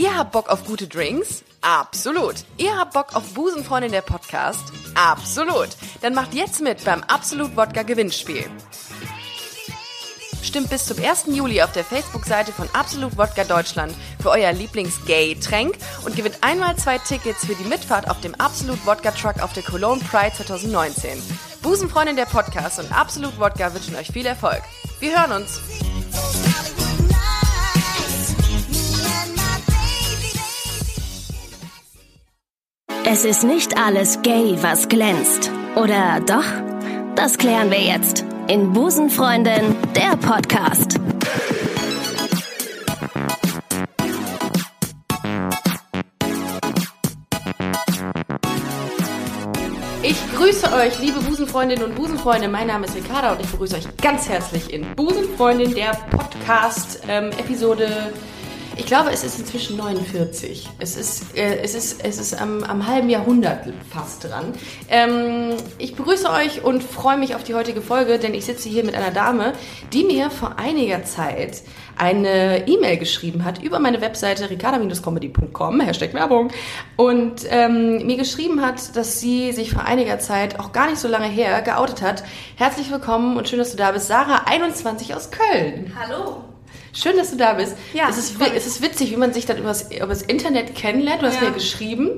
Ihr habt Bock auf gute Drinks? Absolut. Ihr habt Bock auf Busenfreundin der Podcast? Absolut. Dann macht jetzt mit beim Absolut Wodka Gewinnspiel. Stimmt bis zum 1. Juli auf der Facebook-Seite von Absolut Wodka Deutschland für euer Lieblings-Gay-Tränk und gewinnt einmal zwei Tickets für die Mitfahrt auf dem Absolut Wodka Truck auf der Cologne Pride 2019. Busenfreundin der Podcast und Absolut Wodka wünschen euch viel Erfolg. Wir hören uns. Es ist nicht alles gay, was glänzt. Oder doch? Das klären wir jetzt in Busenfreundin, der Podcast. Ich grüße euch, liebe Busenfreundinnen und Busenfreunde. Mein Name ist Ricarda und ich begrüße euch ganz herzlich in Busenfreundin, der Podcast, ähm, Episode. Ich glaube, es ist inzwischen 49. Es ist, äh, es ist, es ist am, am halben Jahrhundert fast dran. Ähm, ich begrüße euch und freue mich auf die heutige Folge, denn ich sitze hier mit einer Dame, die mir vor einiger Zeit eine E-Mail geschrieben hat über meine Webseite ricarda-comedy.com, Hashtag Werbung, und ähm, mir geschrieben hat, dass sie sich vor einiger Zeit, auch gar nicht so lange her, geoutet hat. Herzlich willkommen und schön, dass du da bist. Sarah, 21 aus Köln. Hallo. Schön, dass du da bist. Ja, es ist, es ist witzig, wie man sich dann übers, übers Internet kennenlernt. Du hast Ja. mir geschrieben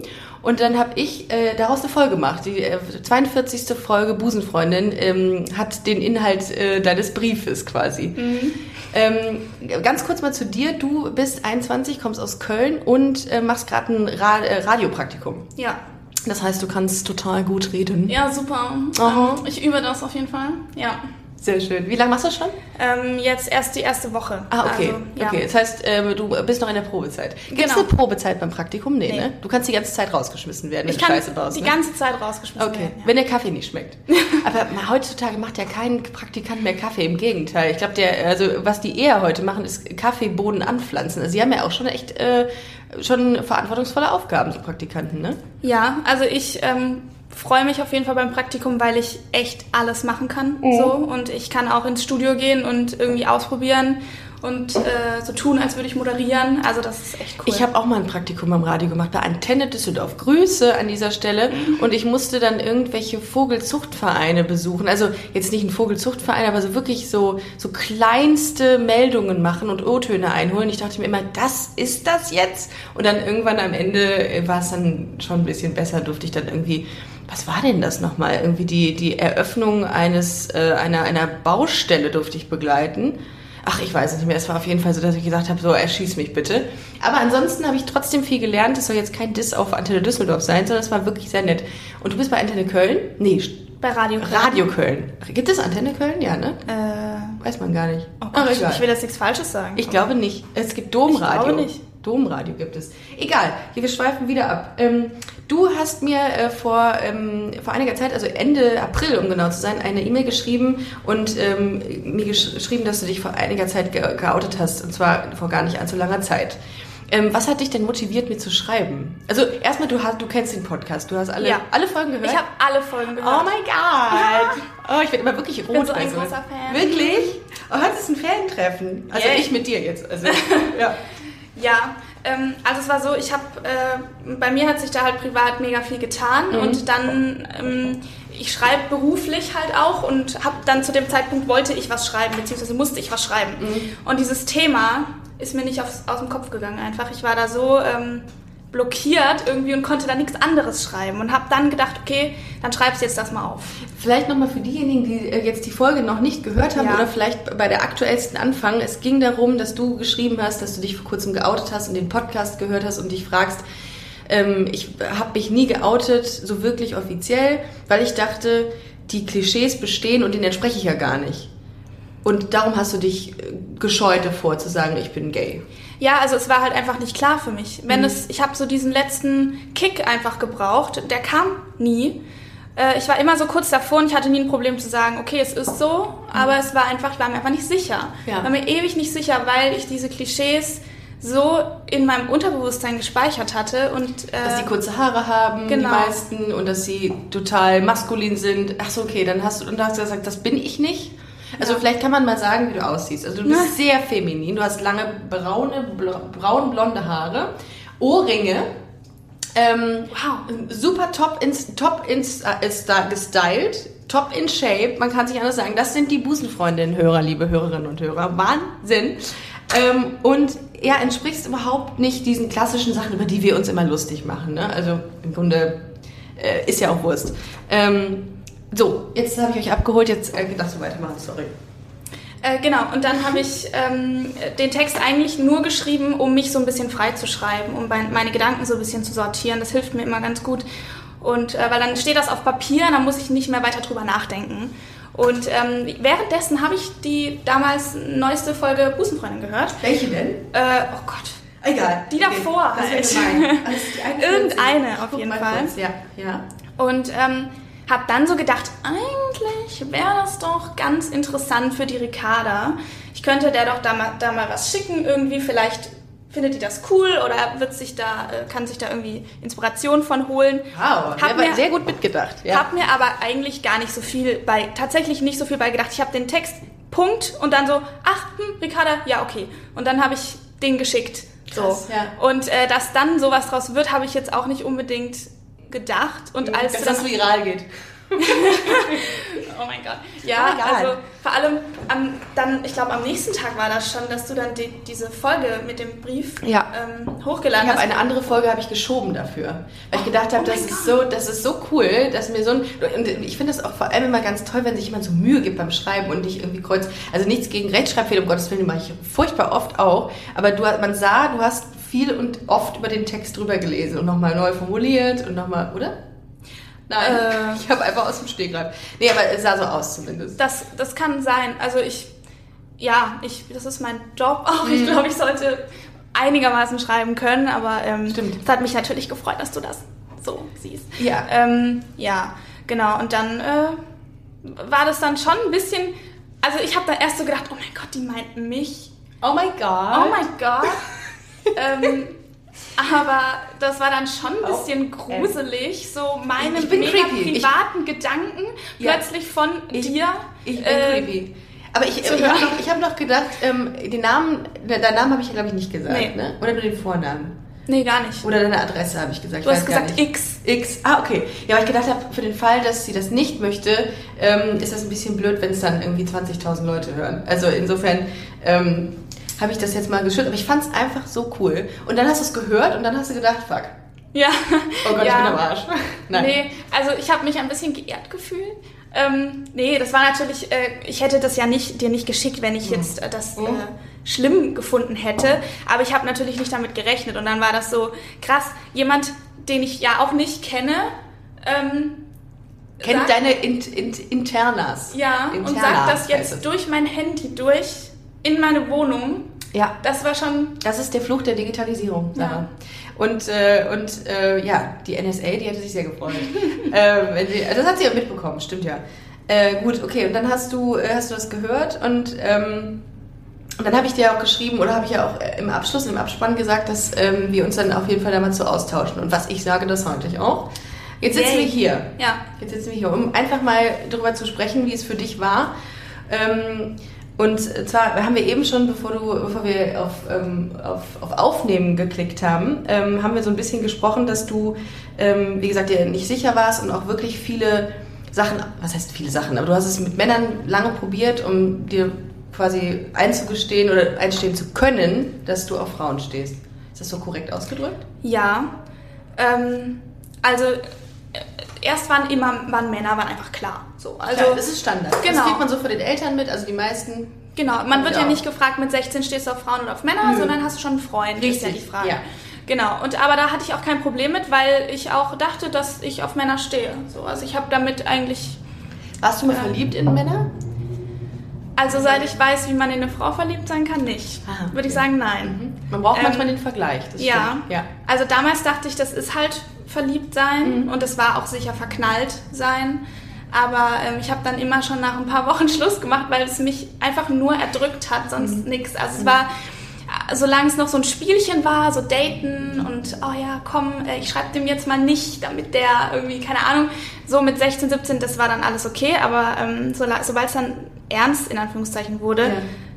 und dann habe ich äh, daraus eine Folge gemacht. Die äh, 42. Folge Busenfreundin ähm, hat den Inhalt äh, deines Briefes quasi. Mhm. Ähm, ganz kurz mal zu dir. Du bist 21, kommst aus Köln und äh, machst gerade ein Ra äh, Radiopraktikum. Ja. Das heißt, du kannst total gut reden. Ja, super. Aha. Ähm, ich übe das auf jeden Fall. Ja. Sehr schön. Wie lange machst du das schon? Ähm, jetzt erst die erste Woche. Ah, okay. Also, ja. Okay, das heißt, ähm, du bist noch in der Probezeit. Gibt es Genau. eine Probezeit beim Praktikum? Nee, Nee. ne? Du kannst die ganze Zeit rausgeschmissen werden, wenn Ich du kann Scheiße baust. die ne? ganze Zeit rausgeschmissen Okay, werden. Ja. wenn der Kaffee nicht schmeckt. Aber heutzutage macht ja kein Praktikant mehr Kaffee, im Gegenteil. Ich glaube, der, also was die eher heute machen, ist Kaffeebohnen anpflanzen. Also sie haben ja auch schon echt äh, schon verantwortungsvolle Aufgaben, so Praktikanten, ne? ja, also ich ähm, freue mich auf jeden Fall beim Praktikum, weil ich echt alles machen kann. Mhm. So. Und ich kann auch ins Studio gehen und irgendwie ausprobieren und äh, so tun, als würde ich moderieren. Also das ist echt cool. Ich habe auch mal ein Praktikum am Radio gemacht bei Antenne Düsseldorf. Grüße an dieser Stelle. Und ich musste dann irgendwelche Vogelzuchtvereine besuchen. Also jetzt nicht ein Vogelzuchtverein, aber so wirklich so, so kleinste Meldungen machen und O-Töne einholen. Ich dachte mir immer, das ist das jetzt? Und dann irgendwann am Ende war es dann schon ein bisschen besser, durfte ich dann irgendwie was war denn das nochmal? Irgendwie die, die Eröffnung eines, äh, einer, einer Baustelle durfte ich begleiten. Ach, ich weiß es nicht mehr. Es war auf jeden Fall so, dass ich gesagt habe, so, erschieß mich bitte. Aber ansonsten habe ich trotzdem viel gelernt. Es soll jetzt kein Diss auf Antenne Düsseldorf sein, sondern es war wirklich sehr nett. Und du bist bei Antenne Köln? Nee, bei Radio. Radio Köln. Gibt es Antenne Köln? Ja, ne? Äh, Weiß man gar nicht. oh Aber Gott, egal. ich will jetzt nichts Falsches sagen. Ich glaube nicht. Es gibt Domradio. Ich glaube nicht. Domradio gibt es. Egal, hier, wir schweifen wieder ab. Ähm, du hast mir äh, vor, ähm, vor einiger Zeit, also Ende April, um genau zu sein, eine E-Mail geschrieben und ähm, mir gesch geschrieben, dass du dich vor einiger Zeit ge geoutet hast, und zwar vor gar nicht allzu langer Zeit. Ähm, was hat dich denn motiviert, mir zu schreiben? Also erstmal, du, hast, du kennst den Podcast, du hast alle, Ja. alle Folgen gehört? Ich habe alle Folgen gehört. Oh mein Gott! Oh, ich werde immer wirklich rot. bin so ein also. großer Fan. Wirklich? Oh, heute ist ein Fan-Treffen. Also Yay. ich mit dir jetzt. Also, ja. Ja, ähm, also es war so, ich habe, äh, bei mir hat sich da halt privat mega viel getan Mhm. und dann, ähm, ich schreibe beruflich halt auch und habe dann zu dem Zeitpunkt wollte ich was schreiben, beziehungsweise musste ich was schreiben. Mhm. Und dieses Thema ist mir nicht aufs, aus dem Kopf gegangen einfach. Ich war da so ähm, blockiert irgendwie und konnte da nichts anderes schreiben und habe dann gedacht, okay, dann schreibst du jetzt das mal auf. Vielleicht nochmal für diejenigen, die äh, jetzt die Folge noch nicht gehört haben Ja. oder vielleicht bei der aktuellsten Anfang. Es ging darum, dass du geschrieben hast, dass du dich vor kurzem geoutet hast und den Podcast gehört hast und dich fragst, ähm, ich habe mich nie geoutet, so wirklich offiziell, weil ich dachte, die Klischees bestehen und denen entspreche ich ja gar nicht. Und darum hast du dich äh, gescheut davor zu sagen, ich bin gay. Ja, also es war halt einfach nicht klar für mich. Wenn Mhm. es, ich habe so diesen letzten Kick einfach gebraucht, der kam nie. Äh, ich war immer so kurz davor und ich hatte nie ein Problem zu sagen, okay, es ist so, aber es war einfach, ich war mir einfach nicht sicher. Ja. Ich war mir ewig nicht sicher, weil ich diese Klischees so in meinem Unterbewusstsein gespeichert hatte und Dass äh, die kurze Haare haben, genau. die meisten, und dass sie total maskulin sind. Ach so, okay, dann hast du, und dann hast du gesagt, das bin ich nicht. Also Ja. vielleicht kann man mal sagen, wie du aussiehst. Also du bist sehr feminin. Du hast lange braune, braun-blonde Haare, Ohrringe. Ähm, Wow. Super top, ins, top ins, äh, ist da gestylt, top in shape. Man kann sich anders sagen. Das sind die Busenfreundinnen-Hörer, liebe Hörerinnen und Hörer. Wahnsinn. Ähm, und ja, entsprichst überhaupt nicht diesen klassischen Sachen, über die wir uns immer lustig machen. Ne? Also im Grunde äh, ist ja auch Wurst. Ähm, so, jetzt habe ich euch abgeholt. Jetzt äh, darfst du weitermachen, sorry. Äh, genau, und dann habe ich ähm, den Text eigentlich nur geschrieben, um mich so ein bisschen frei zu schreiben, um mein, meine Gedanken so ein bisschen zu sortieren. Das hilft mir immer ganz gut. Und äh, weil dann steht das auf Papier, dann muss ich nicht mehr weiter drüber nachdenken. Und ähm, währenddessen habe ich die damals neueste Folge Busenfreundin gehört. Welche denn? Äh, oh Gott. Egal. Die davor Das halt. Also die 41. Irgendeine auf jeden Fall. kurz. Ja, ja. Und ähm, habe dann so gedacht, eigentlich wäre das doch ganz interessant für die Ricarda. Ich könnte der doch da mal, da mal was schicken irgendwie. Vielleicht findet die das cool oder wird sich da, äh, kann sich da irgendwie Inspiration von holen. Wow, Hab mir- sehr gut mitgedacht. Ja. Hab mir aber eigentlich gar nicht so viel bei, tatsächlich nicht so viel bei gedacht. Ich habe den Text, Punkt, und dann so, ach, hm, Ricarda, ja, okay. Und dann habe ich den geschickt. So. Krass, ja. Und äh, dass dann sowas draus wird, habe ich jetzt auch nicht unbedingt gedacht. Und als dass das viral geht. Oh mein Gott. Ja, egal. also vor allem am, dann, ich glaube am nächsten Tag war das schon, dass du dann die, diese Folge mit dem Brief Ja. ähm, hochgeladen Ich habe hast. eine andere Folge habe ich geschoben dafür, weil ich gedacht habe, oh das ist so, das ist so cool, dass mir so ein und ich finde das auch vor allem immer ganz toll, wenn sich jemand so Mühe gibt beim Schreiben und nicht irgendwie kreuz. Also nichts gegen Rechtschreibfehler, um Gottes Willen, mache ich furchtbar oft auch. Aber du, man sah, du hast viel und oft über den Text drüber gelesen und nochmal neu formuliert und nochmal, oder? Nein, Äh. ich habe einfach aus dem Stegreif. Nee, aber es sah so aus zumindest. das, das kann sein. Also ich, ja, ich, das ist mein Job auch. Mhm. Ich glaube, ich sollte einigermaßen schreiben können, aber ähm, Stimmt. es hat mich natürlich gefreut, dass du das so siehst. Ja. Ähm, ja, genau. Und dann äh, war das dann schon ein bisschen, also ich habe dann erst so gedacht, oh mein Gott, die meint mich. Oh mein Gott. Oh mein Gott. ähm, aber das war dann schon ein bisschen gruselig, so meine mega creepy. Ich- privaten Gedanken Ja. plötzlich von Ich- dir. Ich bin äh, creepy. Aber ich, ich habe noch, ich hab noch gedacht, ähm, den Namen, de- deinen Namen habe ich glaube ich nicht gesagt, Nee. ne? Oder nur den Vornamen. Nee, gar nicht. Oder deine Adresse habe ich gesagt. Du ich hast gesagt. X. X. Ah, okay. Ja, weil ich gedacht habe, für den Fall, dass sie das nicht möchte, ähm, ist das ein bisschen blöd, wenn es dann irgendwie 20.000 Leute hören. Also insofern ähm, habe ich das jetzt mal geschützt. Aber ich fand es einfach so cool. Und dann hast du es gehört und dann hast du gedacht, fuck. Ja. Oh Gott, ja. ich bin am Arsch. Nein. Nee, also ich habe mich ein bisschen geehrt gefühlt. Ähm, nee, das war natürlich, äh, ich hätte das ja nicht, dir nicht geschickt, wenn ich Mhm. jetzt äh, das äh, schlimm gefunden hätte. Aber ich habe natürlich nicht damit gerechnet. Und dann war das so krass. Jemand, den ich ja auch nicht kenne, ähm, Kennt deine Int, Int, Internas. ja, und Internas sagt das jetzt durch mein Handy durch in meine Wohnung. Ja. Das war schon Das ist der Fluch der Digitalisierung, Ja. Und, äh, und äh, ja, die NSA, die hätte sich sehr gefreut. ähm, das hat sie ja mitbekommen, stimmt ja. Äh, gut, okay, und dann hast du, äh, hast du das gehört und, ähm, und dann habe ich dir auch geschrieben oder habe ich ja auch äh, im Abschluss, im Abspann gesagt, dass ähm, wir uns dann auf jeden Fall da mal zu austauschen. Und was ich sage, das heute ich auch. Jetzt sitzen Yay. wir hier. Ja. Jetzt sitzen wir hier, um einfach mal darüber zu sprechen, wie es für dich war. Ähm, und zwar haben wir eben schon, bevor, du, bevor wir auf, ähm, auf, auf Aufnehmen geklickt haben, ähm, haben wir so ein bisschen gesprochen, dass du, ähm, wie gesagt, dir nicht sicher warst und auch wirklich viele Sachen, was heißt viele Sachen, aber du hast es mit Männern lange probiert, um dir quasi einzugestehen oder einstehen zu können, dass du auf Frauen stehst. Ist das so korrekt ausgedrückt? Ja. Ähm, also erst waren immer waren Männer, waren einfach klar. So, also Klar, das ist Standard. Das genau. kriegt man so von den Eltern mit, also die meisten genau. Man wird Ja. ja nicht gefragt, mit 16 stehst du auf Frauen oder auf Männer, Nö. sondern hast du schon einen Freund. Das ist ja die Richtig, Frage. ja. Genau. Und aber da hatte ich auch kein Problem mit, weil ich auch dachte, dass ich auf Männer stehe. So, also ich habe damit eigentlich Warst du mal verliebt in Männer? also seit ich weiß, wie man in eine Frau verliebt sein kann, nicht. Ah, okay. Würde ich sagen, nein. Man braucht Ähm, manchmal den Vergleich. Das Ja. ja. Also damals dachte ich, das ist halt verliebt sein und es war auch sicher verknallt sein. Aber ähm, ich habe dann immer schon nach ein paar Wochen Schluss gemacht, weil es mich einfach nur erdrückt hat, sonst nix. Also es war, äh, solange es noch so ein Spielchen war, so daten und oh ja, komm, äh, ich schreibe dem jetzt mal nicht, damit der irgendwie, keine Ahnung, so mit 16, 17, das war dann alles okay. Aber ähm, so, sobald es dann ernst in Anführungszeichen wurde,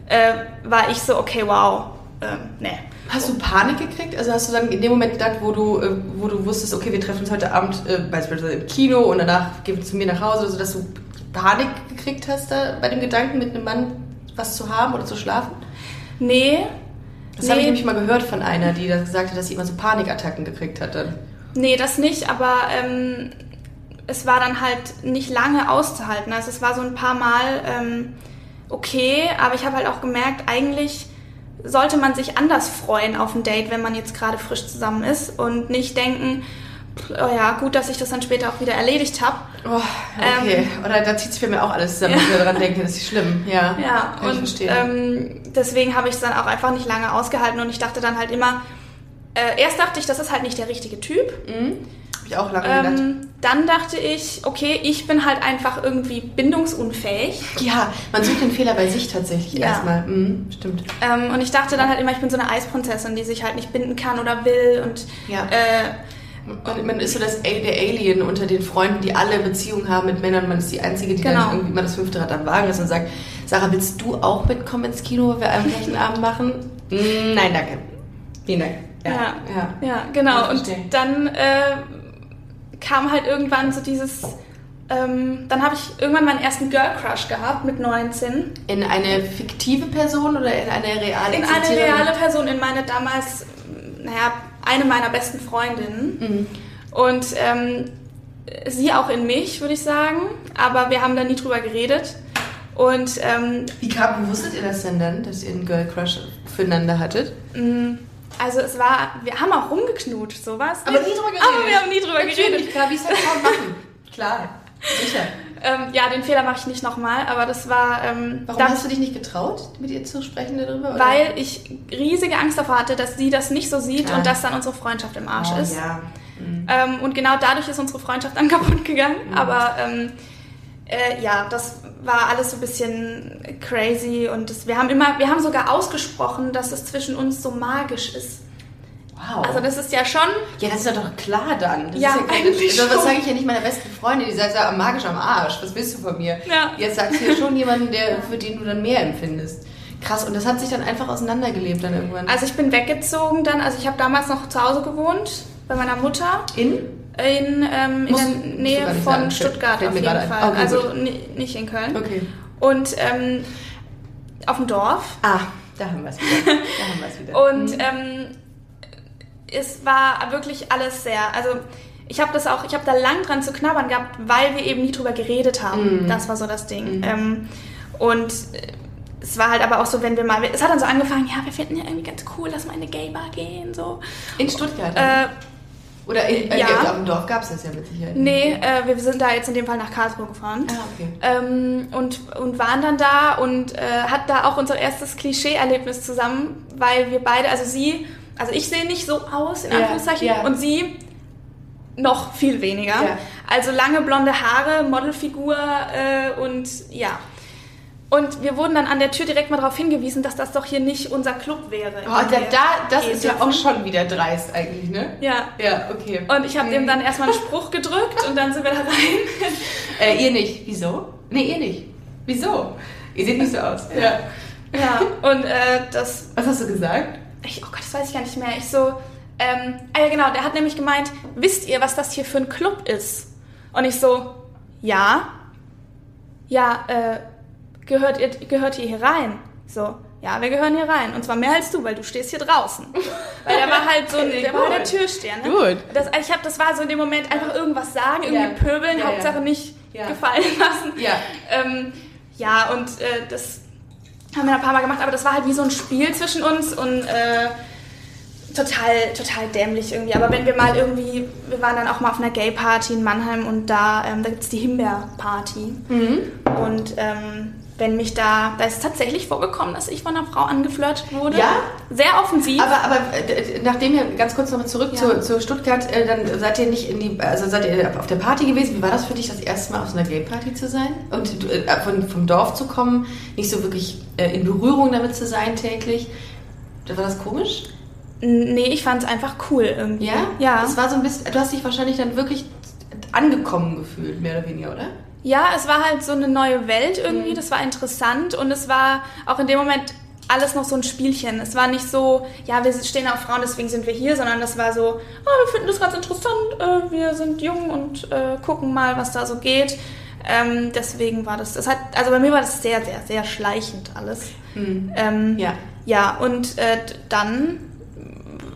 ja. äh, war ich so, okay, wow, ähm, nee. Hast du Panik gekriegt? Also hast du dann in dem Moment gedacht, wo du, äh, wo du wusstest, okay, wir treffen uns heute Abend äh, beispielsweise im Kino und danach gehen wir zu mir nach Hause, so dass du Panik gekriegt hast da bei dem Gedanken, mit einem Mann was zu haben oder zu schlafen? Nee. Das nee. habe ich nämlich mal gehört von einer, die das gesagt hat, dass sie immer so Panikattacken gekriegt hat dann. Nee, das nicht, aber ähm, es war dann halt nicht lange auszuhalten. Also es war so ein paar Mal ähm, okay, aber ich habe halt auch gemerkt, eigentlich sollte man sich anders freuen auf ein Date, wenn man jetzt gerade frisch zusammen ist und nicht denken, oh ja, gut, dass ich das dann später auch wieder erledigt habe. Oh, okay. Ähm, Oder da zieht es für mich auch alles zusammen, wenn ich daran denke, das ist schlimm. Ja, ja und ähm, deswegen habe ich es dann auch einfach nicht lange ausgehalten und ich dachte dann halt immer, äh, erst dachte ich, das ist halt nicht der richtige Typ. Mhm. Habe ich auch lange ähm, gedacht. Dann dachte ich, okay, ich bin halt einfach irgendwie bindungsunfähig. Ja, man sucht den Fehler bei sich tatsächlich ja. erstmal. Mhm, stimmt. Ähm, und ich dachte dann halt immer, ich bin so eine Eisprinzessin, die sich halt nicht binden kann oder will und ja. Äh, und man ist so das, der Alien unter den Freunden, die alle Beziehungen haben mit Männern. Man ist die Einzige, die genau. dann irgendwie immer das fünfte Rad am Wagen ist und sagt, Sarah, willst du auch mitkommen ins Kino, wenn wir einen gleichen Abend machen? Mm, nein, danke. Vielen Dank. Ja, ja, ja. ja genau. Und dann äh, kam halt irgendwann so dieses... Ähm, dann habe ich irgendwann meinen ersten Girl Crush gehabt mit 19. In eine fiktive Person oder in eine reale In eine reale Person, in meine damals, naja, eine meiner besten Freundinnen. Mhm. Und ähm, sie auch in mich, würde ich sagen. Aber wir haben da nie drüber geredet. Und ähm, wie kam, wusstet ihr das denn dann, dass ihr einen Girl Crush füreinander hattet? Also es war, wir haben auch rumgeknutscht, sowas. Aber nie drüber geredet. Aber wir haben nie drüber Natürlich, geredet. Klar, wie es halt Frauen machen. Klar, sicher. Ähm, ja, den Fehler mache ich nicht nochmal, aber das war. Ähm, Warum hast du dich nicht getraut, mit ihr zu sprechen darüber? Oder? Weil ich riesige Angst davor hatte, dass sie das nicht so sieht ah. und dass dann unsere Freundschaft im Arsch oh, ist. Ja. Mhm. Ähm, und genau dadurch ist unsere Freundschaft dann kaputt gegangen. Mhm. Aber ähm, äh, ja, das war alles so ein bisschen crazy und das, wir haben immer, wir haben sogar ausgesprochen, dass es zwischen uns so magisch ist. Wow. Also das ist ja schon. Ja, das ist ja doch klar dann. Das ja, ist ja eigentlich das, das sage ich ja nicht meiner besten Freundin, die sagt, ja, magisch am Arsch. Was willst du von mir? Ja. Jetzt sagst du ja schon jemanden, der, für den du dann mehr empfindest. Krass, und das hat sich dann einfach auseinandergelebt dann irgendwann. Also ich bin weggezogen dann, also ich habe damals noch zu Hause gewohnt, bei meiner Mutter. In? In, ähm, in der Nähe von sagen. Stuttgart auf jeden Fall. Okay, also nicht in Köln. Okay. Und ähm, auf dem Dorf. Ah, da haben wir es wieder. Da haben wir es wieder. Und mhm. ähm, es war wirklich alles sehr, also ich habe das auch, ich habe da lang dran zu knabbern gehabt, weil wir eben nie drüber geredet haben. Mm. Das war so das Ding. Mm. Ähm, und äh, es war halt aber auch so, wenn wir mal, es hat dann so angefangen, ja, wir finden ja irgendwie ganz cool, dass wir in eine Gay-Bar gehen, so. In Stuttgart? Äh, oder in, äh, ja. auf dem Dorf gab es das ja mit Sicherheit. Nee, äh, wir sind da jetzt in dem Fall nach Karlsruhe gefahren. Ah, okay. Ähm, und, und waren dann da und äh, hat da auch unser erstes Klischee-Erlebnis zusammen, weil wir beide, also sie also ich sehe nicht so aus, in Anführungszeichen, ja, ja. und sie noch viel weniger. Also lange blonde Haare, Modelfigur äh, und ja. Und wir wurden dann an der Tür direkt mal darauf hingewiesen, dass das doch hier nicht unser Club wäre. Oh, da, da, das ist ja auch schon wieder dreist eigentlich, ne? Ja. Ja, okay. Und ich habe dem dann erstmal einen Spruch gedrückt und dann sind wir da rein. äh, ihr nicht. Wieso? Nee, ihr nicht. Wieso? Ihr seht nicht so aus. Ja. Ja, und äh, das... Was hast du gesagt? ich, oh Gott, das weiß ich gar nicht mehr. Ich so, ähm, ah ja genau, der hat nämlich gemeint, wisst ihr, was das hier für ein Club ist? Und ich so, ja. Ja, äh, gehört ihr, gehört ihr hier rein? So, ja, wir gehören hier rein. Und zwar mehr als du, weil du stehst hier draußen. weil der war halt so, okay, der war der Türsteher. Ne? Gut. Das, ich hab, das war so in dem Moment einfach irgendwas sagen, irgendwie ja. pöbeln, ja, Hauptsache ja. nicht gefallen lassen. Ja, ähm, ja und äh, das haben wir ein paar Mal gemacht, aber das war halt wie so ein Spiel zwischen uns und äh, total, total dämlich irgendwie. Aber wenn wir mal irgendwie, wir waren dann auch mal auf einer Gay-Party in Mannheim und da, ähm, da gibt es die Himbeer-Party. Mhm. Und ähm, wenn mich da, da ist es tatsächlich vorgekommen, dass ich von einer Frau angeflirtet wurde. Ja? Sehr offensiv. Aber, aber äh, nachdem ihr ganz kurz nochmal zurück ja. zu, zu Stuttgart, äh, dann seid ihr nicht in die, also seid ihr auf der Party gewesen. Wie war das für dich, das erste Mal auf so einer Gay-Party zu sein? Und äh, von, vom Dorf zu kommen, nicht so wirklich in Berührung damit zu sein täglich? War das komisch? Nee, ich fand es einfach cool irgendwie. Ja? Ja. Das war so ein bisschen, du hast dich wahrscheinlich dann wirklich angekommen gefühlt, mehr oder weniger, oder? Ja, es war halt so eine neue Welt irgendwie, das war interessant und es war auch in dem Moment alles noch so ein Spielchen. Es war nicht so, ja, wir stehen auf Frauen, deswegen sind wir hier, sondern das war so, oh, wir finden das ganz interessant, äh, wir sind jung und äh, gucken mal, was da so geht. Ähm, deswegen war das, das hat, also bei mir war das sehr, sehr, sehr schleichend alles. Mhm. Ähm, Ja. Ja, und äh, dann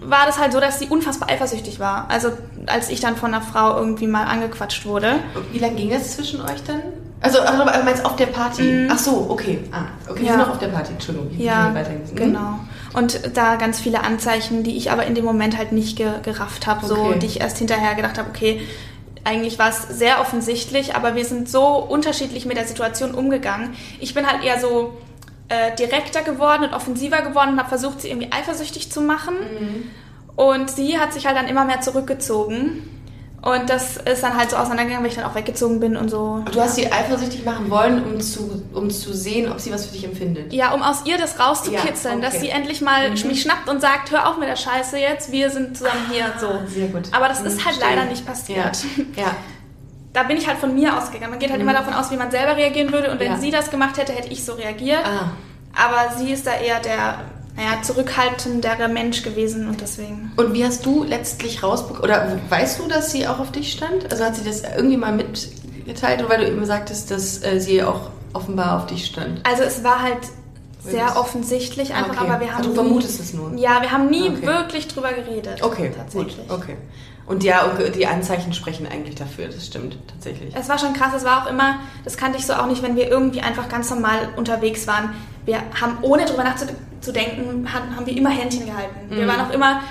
war das halt so, dass sie unfassbar eifersüchtig war. Also als ich dann von einer Frau irgendwie mal angequatscht wurde. Wie lange ging das zwischen euch dann? Also, aber meinst auf der Party? Ach so, okay. Ah, okay, Mhm. Ja. wir sind noch auf der Party, Entschuldigung. Ja, genau. Und da ganz viele Anzeichen, die ich aber in dem Moment halt nicht ge gerafft habe, so, Okay. die ich erst hinterher gedacht habe, okay, eigentlich war es sehr offensichtlich, aber wir sind so unterschiedlich mit der Situation umgegangen. Ich bin halt eher so äh, direkter geworden und offensiver geworden und habe versucht, sie irgendwie eifersüchtig zu machen. Mhm. Und sie hat sich halt dann immer mehr zurückgezogen. Und das ist dann halt so auseinandergegangen, weil ich dann auch weggezogen bin und so. Du hast sie eifersüchtig machen wollen, um zu, um zu sehen, ob sie was für dich empfindet. Ja, um aus ihr das rauszukitzeln, Ja, okay. dass sie endlich mal mich schnappt und sagt, hör auf mit der Scheiße jetzt, wir sind zusammen hier, so. Sehr gut. Aber das ist Mhm, halt verstehe. leider nicht passiert. Ja. ja. Da bin ich halt von mir ausgegangen. Man geht halt immer davon aus, wie man selber reagieren würde und wenn Ja. sie das gemacht hätte, hätte ich so reagiert. Ah. Aber sie ist da eher der, naja, zurückhaltendere Mensch gewesen und deswegen. Und wie hast du letztlich rausbekommen, oder weißt du, dass sie auch auf dich stand? Also hat sie das irgendwie mal mitgeteilt, weil du eben sagtest, dass äh, sie auch offenbar auf dich stand? Also es war halt sehr offensichtlich einfach, Okay. aber wir haben Also du nie, vermutest es nur? Ja, wir haben nie Okay. wirklich drüber geredet. Okay, tatsächlich. gut, okay. Und ja, die Anzeichen sprechen eigentlich dafür, das stimmt tatsächlich. Es war schon krass, es war auch immer, das kannte ich so auch nicht, wenn wir irgendwie einfach ganz normal unterwegs waren. Wir haben, ohne drüber nachzudenken, haben, wir immer Händchen gehalten. Wir waren auch immer,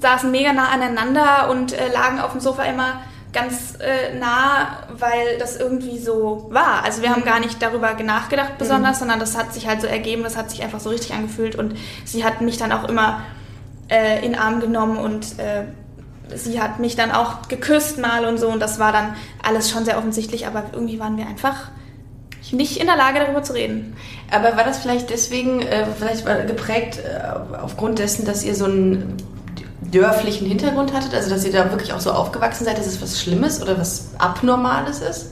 saßen mega nah aneinander und äh, lagen auf dem Sofa immer ganz äh, nah, weil das irgendwie so war. Also wir haben gar nicht darüber nachgedacht besonders, sondern das hat sich halt so ergeben, das hat sich einfach so richtig angefühlt und sie hat mich dann auch immer äh, in den Arm genommen und äh, sie hat mich dann auch geküsst mal und so und das war dann alles schon sehr offensichtlich, aber irgendwie waren wir einfach nicht in der Lage darüber zu reden. Aber war das vielleicht deswegen, äh, vielleicht geprägt äh, aufgrund dessen, dass ihr so einen dörflichen Hintergrund hattet? Also dass ihr da wirklich auch so aufgewachsen seid, dass es was Schlimmes oder was Abnormales ist?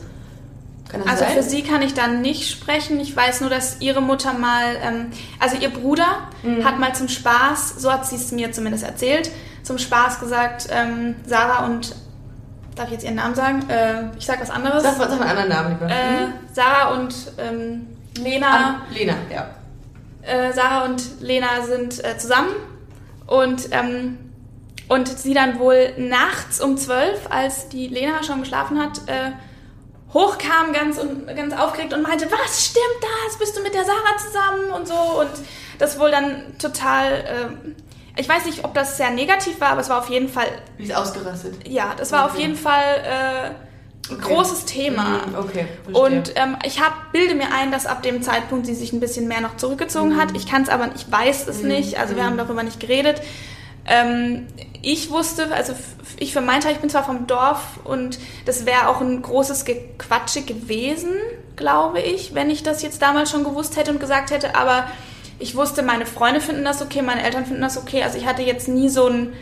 Also sein? für sie kann ich dann nicht sprechen. Ich weiß nur, dass ihre Mutter mal, ähm, also ihr Bruder Mhm. hat mal zum Spaß, so hat sie es mir zumindest erzählt, zum Spaß gesagt, ähm, Sarah und, darf ich jetzt ihren Namen sagen? Äh, ich sag was anderes. Sag, sag einen anderen Namen lieber. äh, Mhm. Sarah und ähm, Lena. An Lena, ja. äh, Sarah und Lena sind äh, zusammen und, ähm, und sie dann wohl nachts um zwölf, als die Lena schon geschlafen hat, äh, hochkam ganz, und, ganz aufgeregt und meinte, was stimmt das? Bist du mit der Sarah zusammen und so und das wohl dann total, äh, ich weiß nicht, ob das sehr negativ war, aber es war auf jeden Fall, Wie ist ausgerastet? ja, das war auf Okay. jeden Fall äh, ein Okay. großes Thema. Mhm, okay, verstehe. Und ähm, ich hab, bilde mir ein, dass ab dem Zeitpunkt sie sich ein bisschen mehr noch zurückgezogen Mhm. hat. Ich kann es aber, ich weiß es nicht. Also wir haben darüber nicht geredet. Ähm, ich wusste, also ich für meinen Teil, ich bin zwar vom Dorf und das wäre auch ein großes Gequatsche gewesen, glaube ich, wenn ich das jetzt damals schon gewusst hätte und gesagt hätte. Aber ich wusste, meine Freunde finden das okay, meine Eltern finden das okay. Also ich hatte jetzt nie so einen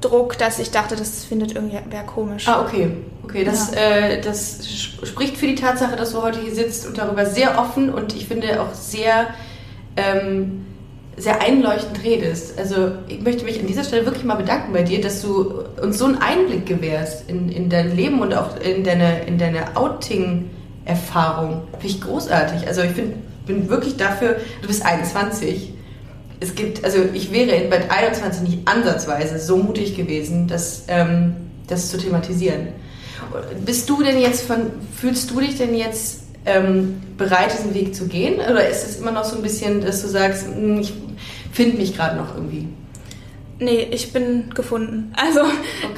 Druck, dass ich dachte, das findet irgendwer komisch. Ah, okay. Okay, das, äh, das sp- spricht für die Tatsache, dass du heute hier sitzt und darüber sehr offen und ich finde auch sehr, ähm, sehr einleuchtend redest. Also ich möchte mich an dieser Stelle wirklich mal bedanken bei dir, dass du uns so einen Einblick gewährst in, in dein Leben und auch in deine, in deine Outing-Erfahrung. Finde ich großartig. Also ich find, bin wirklich dafür, du bist 21. Es gibt, also ich wäre bei 21 nicht ansatzweise so mutig gewesen, das, ähm, das zu thematisieren. Bist du denn jetzt von, fühlst du dich denn jetzt ähm, bereit, diesen Weg zu gehen? Oder ist es immer noch so ein bisschen, dass du sagst, hm, ich finde mich gerade noch irgendwie? Nee, ich bin gefunden. Also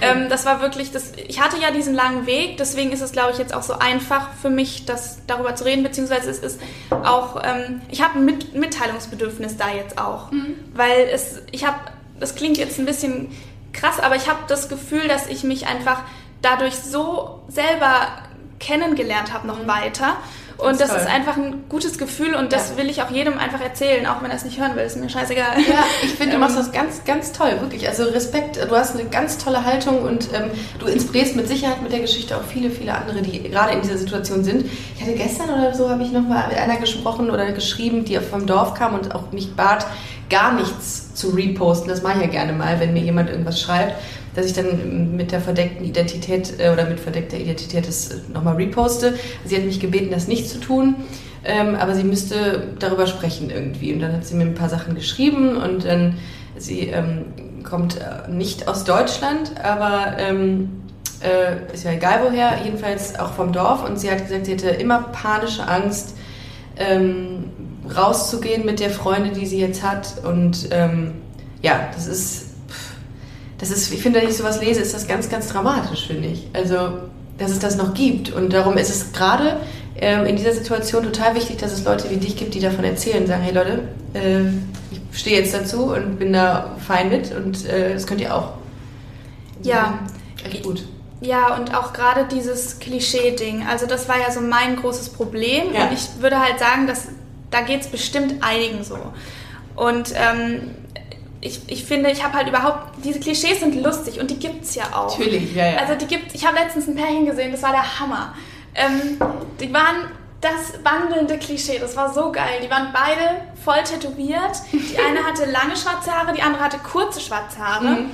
ähm, das war wirklich, das, ich hatte ja diesen langen Weg, deswegen ist es, glaube ich, jetzt auch so einfach für mich, das darüber zu reden, beziehungsweise es ist auch, ähm, ich habe ein Mit Mitteilungsbedürfnis da jetzt auch, weil es, ich habe, das klingt jetzt ein bisschen krass, aber ich habe das Gefühl, dass ich mich einfach dadurch so selber kennengelernt habe noch weiter Und das toll. ist einfach ein gutes Gefühl und das Ja. will ich auch jedem einfach erzählen, auch wenn er es nicht hören will. Ist mir scheißegal. Ja, ich finde, du Ähm, machst das ganz, ganz toll, wirklich. Also Respekt, du hast eine ganz tolle Haltung und ähm, du inspirierst mit Sicherheit mit der Geschichte auch viele, viele andere, die gerade in dieser Situation sind. Ich hatte gestern oder so, habe ich nochmal mit einer gesprochen oder geschrieben, die vom Dorf kam und auch mich bat, gar nichts zu reposten. Das mache ich ja gerne mal, wenn mir jemand irgendwas schreibt, dass ich dann mit der verdeckten Identität äh, oder mit verdeckter Identität das nochmal reposte. Sie hat mich gebeten, das nicht zu tun. Ähm, aber sie müsste darüber sprechen irgendwie. Und dann hat sie mir ein paar Sachen geschrieben und dann, sie ähm, kommt äh, nicht aus Deutschland, aber ähm, äh, ist ja egal woher, jedenfalls auch vom Dorf. Und sie hat gesagt, sie hätte immer panische Angst, ähm, rauszugehen mit der Freundin, die sie jetzt hat. Und ähm, ja, das ist, das ist, ich finde, wenn ich sowas lese, ist das ganz, ganz dramatisch, finde ich. Also, dass es das noch gibt. Und darum ist es gerade ähm, in dieser Situation total wichtig, dass es Leute wie dich gibt, die davon erzählen, sagen, hey Leute, äh, ich stehe jetzt dazu und bin da fein mit und äh, das könnt ihr auch. Ja. Echt gut. Ja, und auch gerade dieses Klischee-Ding. Also das war ja so mein großes Problem. Ja. Und ich würde halt sagen, dass da geht es bestimmt einigen so. Und ähm, ich, ich finde, ich habe halt überhaupt, diese Klischees sind lustig und die gibt's ja auch. Natürlich, ja, ja. Also die gibt, ich habe letztens ein Pärchen gesehen, das war der Hammer. Ähm, die waren das wandelnde Klischee, das war so geil. Die waren beide voll tätowiert. Die eine hatte lange schwarze Haare, die andere hatte kurze schwarze Haare. Mhm.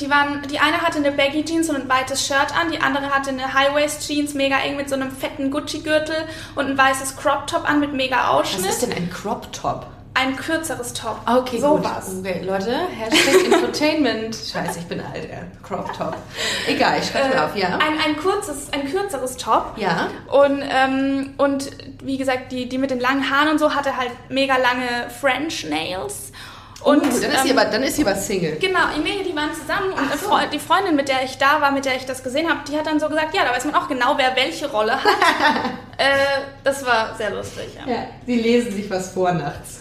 Die, waren, die eine hatte eine Baggy Jeans und ein weites Shirt an, die andere hatte eine High-Waist Jeans, mega eng mit so einem fetten Gucci-Gürtel und ein weißes Crop Top an mit mega Was Ausschnitt. ist denn ein Crop Top? Ein kürzeres Top. Okay, so gut. was. Okay, Leute, Hashtag Infotainment. Scheiße, ich bin alt, ja. Crop Top. Egal, ich schreibe Äh, auf, ja. ein, ein, kurzes, ein kürzeres Top. Ja. Und, ähm, und wie gesagt, die, die mit den langen Haaren und so hatte halt mega lange French Nails. Und, uh, dann, ist sie ähm, aber, dann ist sie aber Single. Genau, nee, die waren zusammen und so. Die Freundin, mit der ich da war, mit der ich das gesehen habe, die hat dann so gesagt, ja, da weiß man auch genau, wer welche Rolle hat. äh, das war sehr lustig. Ja. Ja, die lesen sich was vor nachts.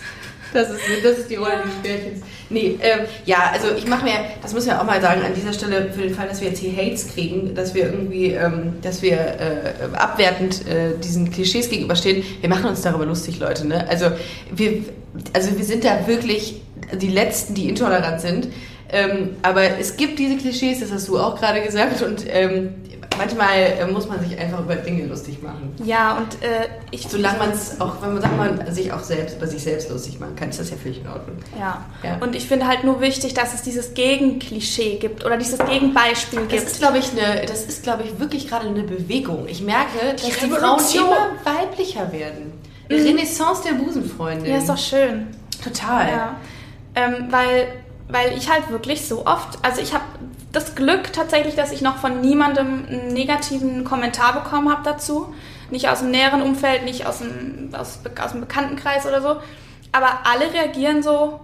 Das ist, das ist die Rolle dieses Pärchens. Nee, ähm, ja, also ich mache mir, das müssen wir auch mal sagen, an dieser Stelle, für den Fall, dass wir jetzt hier Hates kriegen, dass wir irgendwie, ähm, dass wir äh, abwertend äh, diesen Klischees gegenüberstehen, wir machen uns darüber lustig, Leute. Ne? Also, wir, also wir sind da wirklich die Letzten, die intolerant sind. Ähm, aber es gibt diese Klischees, das hast du auch gerade gesagt, und ähm, manchmal äh, muss man sich einfach über Dinge lustig machen. Ja, und äh, ich. Solange man es auch, wenn man sagt, man sich auch selbst über sich selbst lustig machen kann, ist das ja völlig in Ordnung. Ja. Ja. und ich finde halt nur wichtig, dass es dieses Gegenklischee gibt oder dieses Gegenbeispiel Das gibt. ist, glaube ich, eine, das ist, glaube ich, wirklich gerade eine Bewegung. Ich merke, dass die, Frauen immer weiblicher werden. Eine Renaissance der Busenfreundin. ja, ist doch schön. total. Ja. Ähm, weil, weil ich halt wirklich so oft, also ich habe das Glück tatsächlich, dass ich noch von niemandem einen negativen Kommentar bekommen habe dazu. Nicht aus dem näheren Umfeld, nicht aus dem, aus, aus dem Bekanntenkreis oder so. Aber alle reagieren so,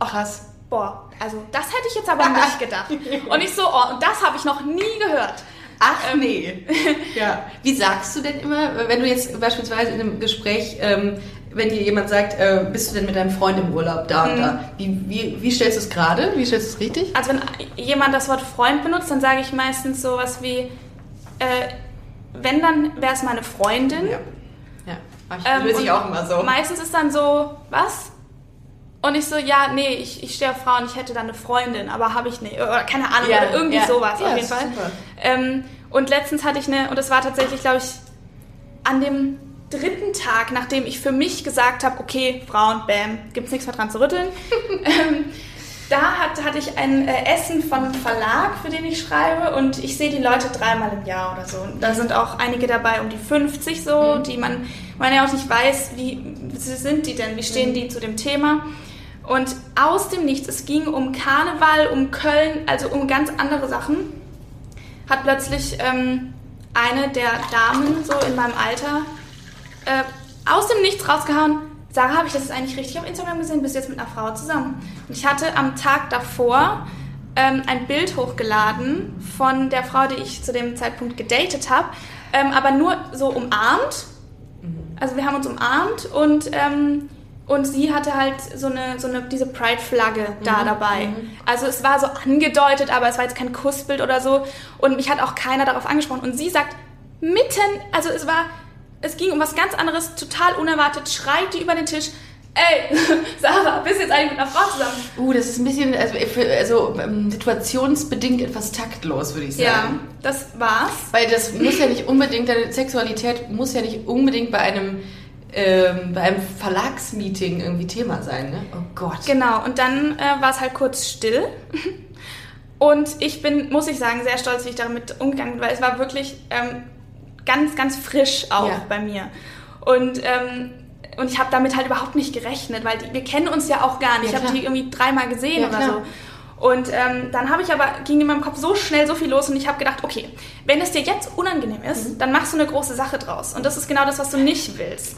oh, Krass. boah, also das hätte ich jetzt aber nicht gedacht. Und ich so, oh, und das habe ich noch nie gehört. Ach nee. ja. Wie sagst du denn immer, wenn du jetzt beispielsweise in einem Gespräch, ähm, wenn dir jemand sagt, äh, bist du denn mit deinem Freund im Urlaub da und da? Wie, wie, wie stellst du es gerade? Wie stellst du es richtig? Also wenn jemand das Wort Freund benutzt, dann sage ich meistens sowas wie, äh, wenn, dann wäre es meine Freundin. Ja. Ja. Ich Ähm, löse ich auch immer so. Meistens ist dann so, was? Und ich so, ja, nee, ich, ich stehe auf Frauen, ich hätte dann eine Freundin, aber habe ich nicht. Oder keine Ahnung, Ja, oder irgendwie ja. sowas Ja, auf jeden Fall. Ähm, und letztens hatte ich eine, und das war tatsächlich, glaube ich, an dem dritten Tag, nachdem ich für mich gesagt habe, okay, Frauen, bam, gibt's nichts mehr dran zu rütteln. ähm, da hat, hatte ich ein äh, Essen von einem Verlag, für den ich schreibe, und ich sehe die Leute dreimal im Jahr oder so. Und da sind auch einige dabei um die 50 so, die man, man ja auch nicht weiß, wie sind die denn, wie stehen die zu dem Thema. Und aus dem Nichts, es ging um Karneval, um Köln, also um ganz andere Sachen, hat plötzlich ähm, eine der Damen so in meinem Alter äh, aus dem Nichts rausgehauen. Sarah, habe ich das jetzt eigentlich richtig auf Instagram gesehen? Bist du jetzt mit einer Frau zusammen? Und ich hatte am Tag davor ähm, ein Bild hochgeladen von der Frau, die ich zu dem Zeitpunkt gedatet habe, ähm, aber nur so umarmt. Also wir haben uns umarmt und, ähm, und sie hatte halt so eine, so eine diese Pride-Flagge da dabei. Also es war so angedeutet, aber es war jetzt kein Kussbild oder so. Und mich hat auch keiner darauf angesprochen. Und sie sagt mitten, also es war es ging um was ganz anderes, total unerwartet, schreit die über den Tisch, ey, Sarah, bist du jetzt eigentlich mit einer Frau zusammen? Uh, das ist ein bisschen, also, also ähm, situationsbedingt etwas taktlos, würde ich sagen. Ja, das war's. Weil das muss ja nicht unbedingt, deine Sexualität muss ja nicht unbedingt bei einem ähm, bei einem Verlagsmeeting irgendwie Thema sein, ne? Oh Gott. Genau, und dann äh, war es halt kurz still. Und ich bin, muss ich sagen, sehr stolz, wie ich damit umgegangen bin, weil es war wirklich ähm, ganz, ganz frisch auch Ja. bei mir. Und, ähm, und ich habe damit halt überhaupt nicht gerechnet, weil die, wir kennen uns ja auch gar nicht. Ja, ich habe die irgendwie dreimal gesehen Ja, oder klar. so. Und ähm, dann habe ich aber, ging in meinem Kopf so schnell so viel los und ich habe gedacht, okay, wenn es dir jetzt unangenehm ist, Mhm. dann machst du eine große Sache draus. Und das ist genau das, was du nicht willst.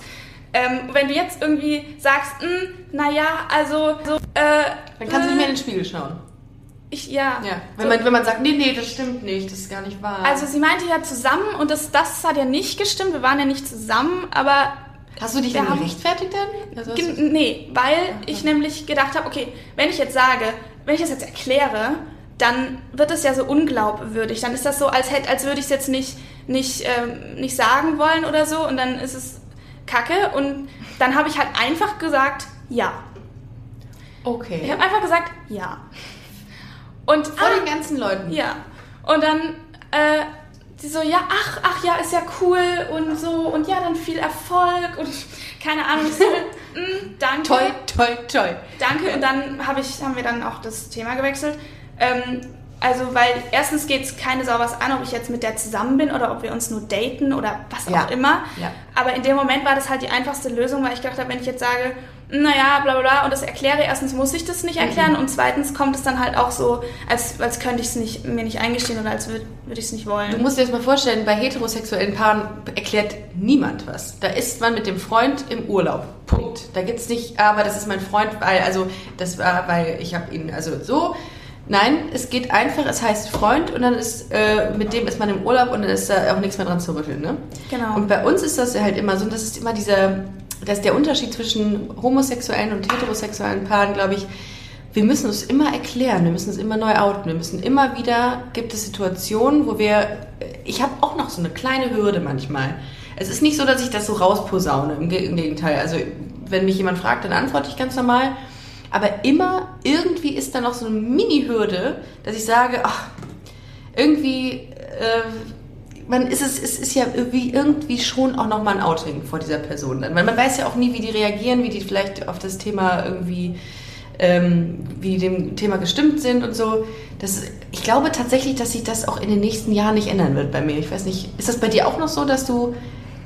Ähm, wenn du jetzt irgendwie sagst, naja, also, so, äh, Dann kannst du nicht mehr äh, in den Spiegel schauen. Ich, ja. Ja. Wenn man, wenn man sagt, nee, nee, das stimmt nicht, das ist gar nicht wahr. Also sie meinte ja zusammen und das, das hat ja nicht gestimmt. Wir waren ja nicht zusammen, aber Hast du dich dann gerechtfertigt dann? Also nee, weil ich nämlich gedacht habe, okay, wenn ich jetzt sage, wenn ich das jetzt erkläre, dann wird es ja so unglaubwürdig. Dann ist das so, als hätte, als würde ich es jetzt nicht, nicht, ähm, nicht sagen wollen oder so und dann ist es Kacke und dann habe ich halt einfach gesagt, ja. Ich okay. habe einfach gesagt, ja. Und Vor ah, den ganzen Leuten. Ja. Und dann, äh, sie so, ja, ach, ach ja, ist ja cool und so und ja, dann viel Erfolg und keine Ahnung. So, mm, danke. Toi, toi, toi. Danke. Und dann hab ich, haben wir dann auch das Thema gewechselt. Ähm, also, weil erstens geht es keine Sau was an, ob ich jetzt mit der zusammen bin oder ob wir uns nur daten oder was Ja. auch immer. Ja. Aber in dem Moment war das halt die einfachste Lösung, weil ich gedacht habe, wenn ich jetzt sage, naja, bla bla bla, und das erkläre, erstens muss ich das nicht erklären Mhm. und zweitens kommt es dann halt auch so, als, als könnte ich es nicht, mir nicht eingestehen oder als würde würd ich es nicht wollen. Du musst dir das mal vorstellen, bei heterosexuellen Paaren erklärt niemand was. Da ist man mit dem Freund im Urlaub. Punkt. Da gibt's nicht, aber das ist mein Freund, weil, also, das war, weil ich habe ihn, also so. Nein, es geht einfach, es heißt Freund und dann ist, äh, mit dem ist man im Urlaub und dann ist da auch nichts mehr dran zu rütteln, ne? Genau. Und bei uns ist das ja halt immer so, und das ist immer dieser, das ist der Unterschied zwischen homosexuellen und heterosexuellen Paaren, glaube ich. Wir müssen uns immer erklären, wir müssen uns immer neu outen, wir müssen immer wieder, gibt es Situationen, wo wir, ich habe auch noch so eine kleine Hürde manchmal. Es ist nicht so, dass ich das so rausposaune, im Gegenteil. Also, wenn mich jemand fragt, dann antworte ich ganz normal. Aber immer, irgendwie ist da noch so eine Mini-Hürde, dass ich sage, ach, irgendwie, äh, man ist es, es ist ja irgendwie, irgendwie schon auch nochmal ein Outing vor dieser Person. Weil man weiß ja auch nie, wie die reagieren, wie die vielleicht auf das Thema irgendwie, ähm, wie dem Thema gestimmt sind und so. Das, ich glaube tatsächlich, dass sich das auch in den nächsten Jahren nicht ändern wird bei mir. Ich weiß nicht, ist das bei dir auch noch so, dass du,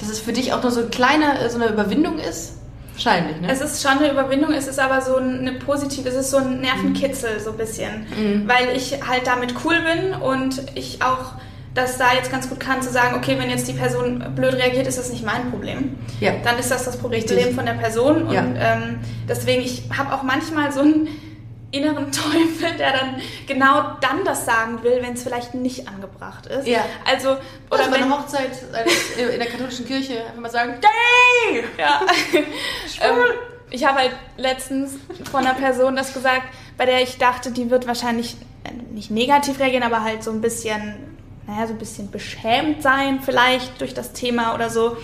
dass es für dich auch noch so ein kleiner, so eine Überwindung ist? Wahrscheinlich, ne? Es ist schon eine Überwindung, es ist aber so eine positive, es ist so ein Nervenkitzel so ein bisschen, Mhm. weil ich halt damit cool bin und ich auch das da jetzt ganz gut kann zu sagen, okay, wenn jetzt die Person blöd reagiert, ist das nicht mein Problem. Ja. Dann ist das das Problem Richtig. von der Person und Ja. ähm, deswegen, ich habe auch manchmal so einen inneren Teufel, der dann genau dann das sagen will, wenn es vielleicht nicht angebracht ist. Ja. Also, Oder oder bei einer Hochzeit äh, in der katholischen Kirche einfach mal sagen, gay! Ja. ähm, ich habe halt letztens von einer Person das gesagt, bei der ich dachte, die wird wahrscheinlich äh, nicht negativ reagieren, aber halt so ein bisschen, naja, so ein bisschen beschämt sein vielleicht durch das Thema oder so.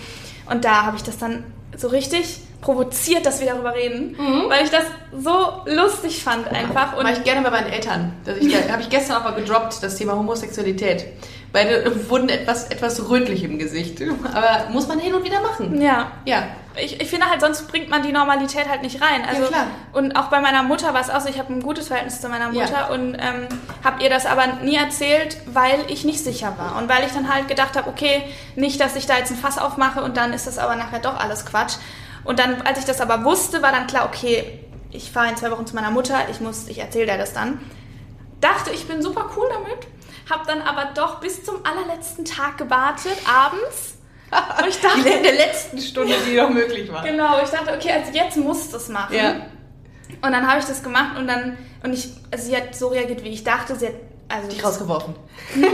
Und da habe ich das dann so richtig provoziert, dass wir darüber reden, weil ich das so lustig fand einfach. Und Mache ich gerne bei meinen Eltern. Das ich, habe ich gestern auch mal gedroppt, das Thema Homosexualität. Beide wurden etwas, etwas rötlich im Gesicht. Aber muss man hin und wieder machen. ja, Ja. ich, ich finde halt, sonst bringt man die Normalität halt nicht rein. Also, klar. Und auch bei meiner Mutter war es auch so, ich habe ein gutes Verhältnis zu meiner Ja. Mutter und ähm, habe ihr das aber nie erzählt, weil ich nicht sicher war. Und weil ich dann halt gedacht habe, okay, nicht, dass ich da jetzt ein Fass aufmache und dann ist das aber nachher doch alles Quatsch. Und dann, als ich das aber wusste, war dann klar, okay, ich fahre in zwei Wochen zu meiner Mutter, ich muss, ich erzähle dir das dann. Dachte, ich bin super cool damit, habe dann aber doch bis zum allerletzten Tag gewartet, abends. Und ich dachte, in der letzten Stunde, die noch möglich war. Genau, ich dachte, okay, also jetzt musst du es machen. Ja. Und dann habe ich das gemacht und dann, und ich, also sie hat so reagiert, wie ich dachte. Sie hat, also, Dich rausgeworfen. Nein.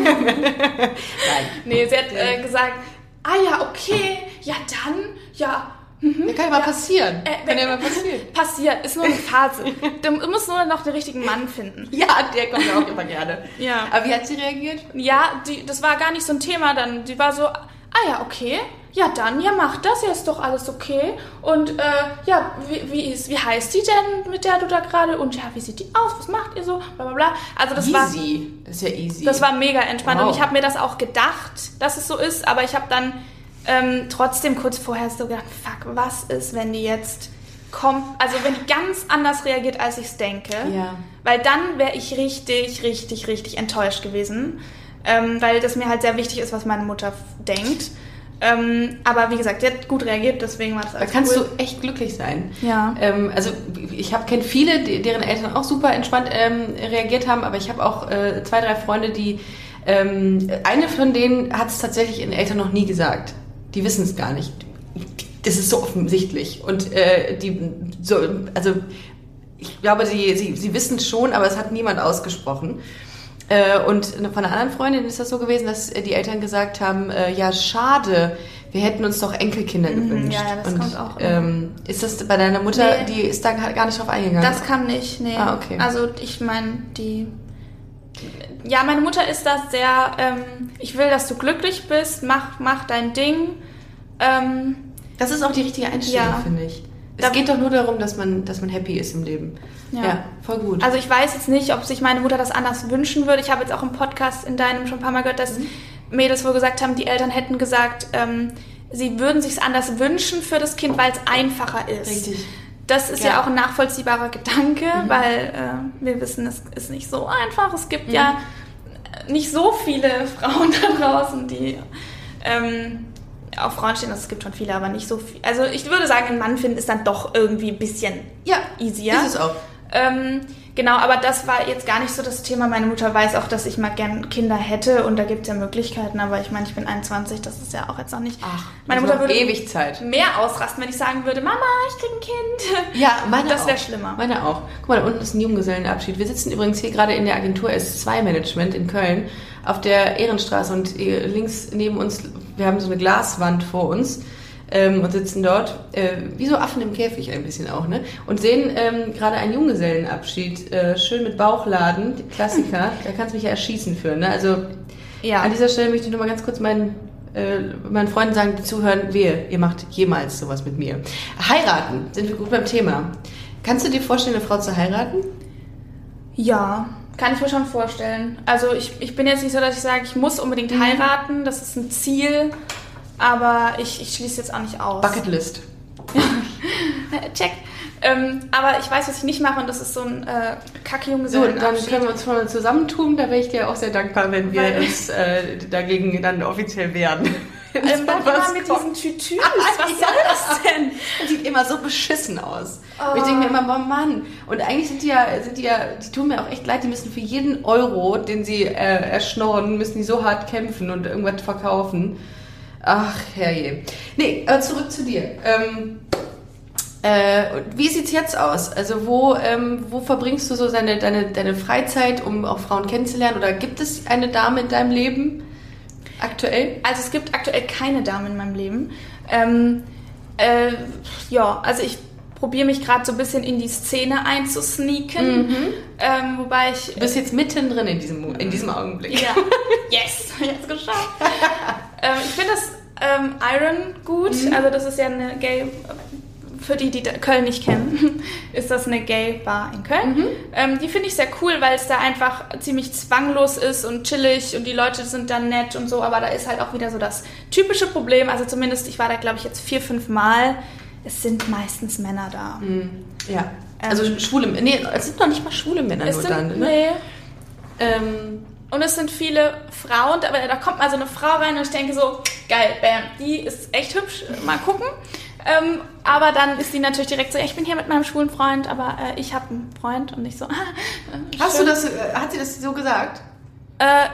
nee, sie hat äh, gesagt, ah ja, okay, ja dann, ja, Das kann ja mal passieren. Äh, kann ja mal passieren. passiert, ist nur eine Phase. du musst nur noch den richtigen Mann finden. Ja, der kommt ja auch immer gerne. Ja. Aber wie hat sie reagiert? Ja, die, das war gar nicht so ein Thema dann. Die war so, ah ja, okay. Ja, dann, ja, mach das, ja, ist doch alles okay. Und äh, ja, wie, wie, ist, wie heißt die denn, mit der du da gerade? Und ja, wie sieht die aus? Was macht ihr so? Bla bla bla. Also das war easy. Das ist ja easy. das war mega entspannt Wow. und ich habe mir das auch gedacht, dass es so ist, aber ich habe dann ähm, trotzdem kurz vorher so gedacht, fuck, was ist, wenn die jetzt kommt, also wenn die ganz anders reagiert, als ich es denke, Ja. weil dann wäre ich richtig, richtig, richtig enttäuscht gewesen, ähm, weil das mir halt sehr wichtig ist, was meine Mutter denkt. Ähm, aber wie gesagt, die hat gut reagiert, deswegen war das Da alles kannst cool. du echt glücklich sein. Ja. Ähm, also ich habe kenne viele, deren Eltern auch super entspannt ähm, reagiert haben, aber ich habe auch äh, zwei, drei Freunde, die ähm, eine von denen hat es tatsächlich ihren Eltern noch nie gesagt. Die wissen es gar nicht. Das ist so offensichtlich. Und äh, die so, also ich glaube, sie, sie, sie wissen es schon, aber es hat niemand ausgesprochen. Äh, und von einer anderen Freundin ist das so gewesen, dass äh, die Eltern gesagt haben, äh, ja, schade, wir hätten uns doch Enkelkinder gewünscht. Mhm, ja, ja, das und, kommt auch. Ähm, ist das bei deiner Mutter, Nee. die ist da gar nicht drauf eingegangen? Das kam nicht, nee. Ah, okay. Also ich meine, die. Ja, meine Mutter ist das sehr, ähm, ich will, dass du glücklich bist, mach, mach dein Ding. Ähm, Das ist auch die richtige Einstellung, Ja. finde ich. Es Da- geht doch nur darum, dass man, dass man happy ist im Leben. Ja, Ja. voll gut. also ich weiß jetzt nicht, ob sich meine Mutter das anders wünschen würde. Ich habe jetzt auch im Podcast in deinem schon ein paar Mal gehört, dass Mhm. Mädels wohl gesagt haben, die Eltern hätten gesagt, ähm, sie würden sich anders wünschen für das Kind, weil es einfacher ist. Richtig. Das ist ja, Ja. Mhm. auch ein nachvollziehbarer Gedanke, weil äh, wir wissen, es ist nicht so einfach. Es gibt ja nicht so viele Frauen da draußen, die ähm, auf Frauen stehen. Also es gibt schon viele, aber nicht so viel. Also ich würde sagen, einen Mann finden ist dann doch irgendwie ein bisschen ja, easier. ist es auch. Ähm, genau, aber das war jetzt gar nicht so das Thema. Meine Mutter weiß auch, dass ich mal gern Kinder hätte und da gibt es ja Möglichkeiten, aber ich meine, ich bin 21, das ist ja auch jetzt noch nicht. Ach, meine Mutter würde ewig Zeit. mehr ausrasten, wenn ich sagen würde, Mama, ich krieg ein Kind. Ja, meine Das auch. wär schlimmer. Meine auch. Guck mal, da unten ist ein Junggesellenabschied. Wir sitzen übrigens hier gerade in der Agentur S2 Management in Köln auf der Ehrenstraße und äh, links neben uns, wir haben so eine Glaswand vor uns ähm, und sitzen dort äh, wie so Affen im Käfig ein bisschen auch, ne? Und sehen ähm, gerade einen Junggesellenabschied, äh, schön mit Bauchladen, Klassiker. da kannst du mich ja erschießen für, ne? Also Ja. an dieser Stelle möchte ich nur mal ganz kurz meinen äh, meinen Freunden sagen, die zuhören, wehe, ihr macht jemals sowas mit mir. Heiraten, sind wir gut beim Thema. Kannst du dir vorstellen, eine Frau zu heiraten? Ja, kann ich mir schon vorstellen. Also ich, ich bin jetzt nicht so, dass ich sage, ich muss unbedingt Mhm. heiraten, das ist ein Ziel, aber ich, ich schließe jetzt auch nicht aus. Bucketlist. Check. Ähm, aber ich weiß, was ich nicht mache und das ist so ein äh, kacke So, dann können wir uns mal zusammentun. Da wäre ich dir auch sehr dankbar, wenn wir Weil- uns äh, dagegen dann offiziell wehren. ähm, dann Was immer mit kommt. diesen Tütüs. Was soll das denn? Das sieht immer so beschissen aus. Oh. Ich denke mir immer, boah Mann. Und eigentlich sind die ja, sind die ja, die tun mir auch echt leid, die müssen für jeden Euro, den sie äh, erschnorren, müssen die so hart kämpfen und irgendwas verkaufen. Ach, herrje. Nee, aber zurück zu dir. Ähm, äh, wie sieht's jetzt aus? Also wo, ähm, wo verbringst du so deine, deine, deine Freizeit, um auch Frauen kennenzulernen? Oder gibt es eine Dame in deinem Leben aktuell? Also es gibt aktuell keine Dame in meinem Leben. Ähm, äh, ja, also ich probiere mich gerade so ein bisschen in die Szene einzusneaken. Ähm, wobei ich Du bist jetzt mittendrin in diesem, in diesem Augenblick. Ja. Yes, jetzt geschafft. Ähm, ich finde das ähm, Iron gut. Also das ist ja eine Gay. Für die, die Köln nicht kennen, ist das eine Gay-Bar in Köln. Ähm, die finde ich sehr cool, weil es da einfach ziemlich zwanglos ist und chillig und die Leute sind dann nett und so. Aber da ist halt auch wieder so das typische Problem. Also zumindest, ich war da glaube ich jetzt vier, fünf Mal. Es sind meistens Männer da. Ja. Also Ähm, schwule Nee, es sind noch nicht mal schwule Männer Es nur sind, dann, ne? nee, Ähm, Und es sind viele Frauen, aber da kommt mal so eine Frau rein und ich denke so, geil, bam, die ist echt hübsch, mal gucken. Ähm, aber dann ist die natürlich direkt so, ja, ich bin hier mit meinem schwulen Freund, aber äh, ich habe einen Freund und ich so, ah, äh, hast du das, äh, hat sie das so gesagt? Äh,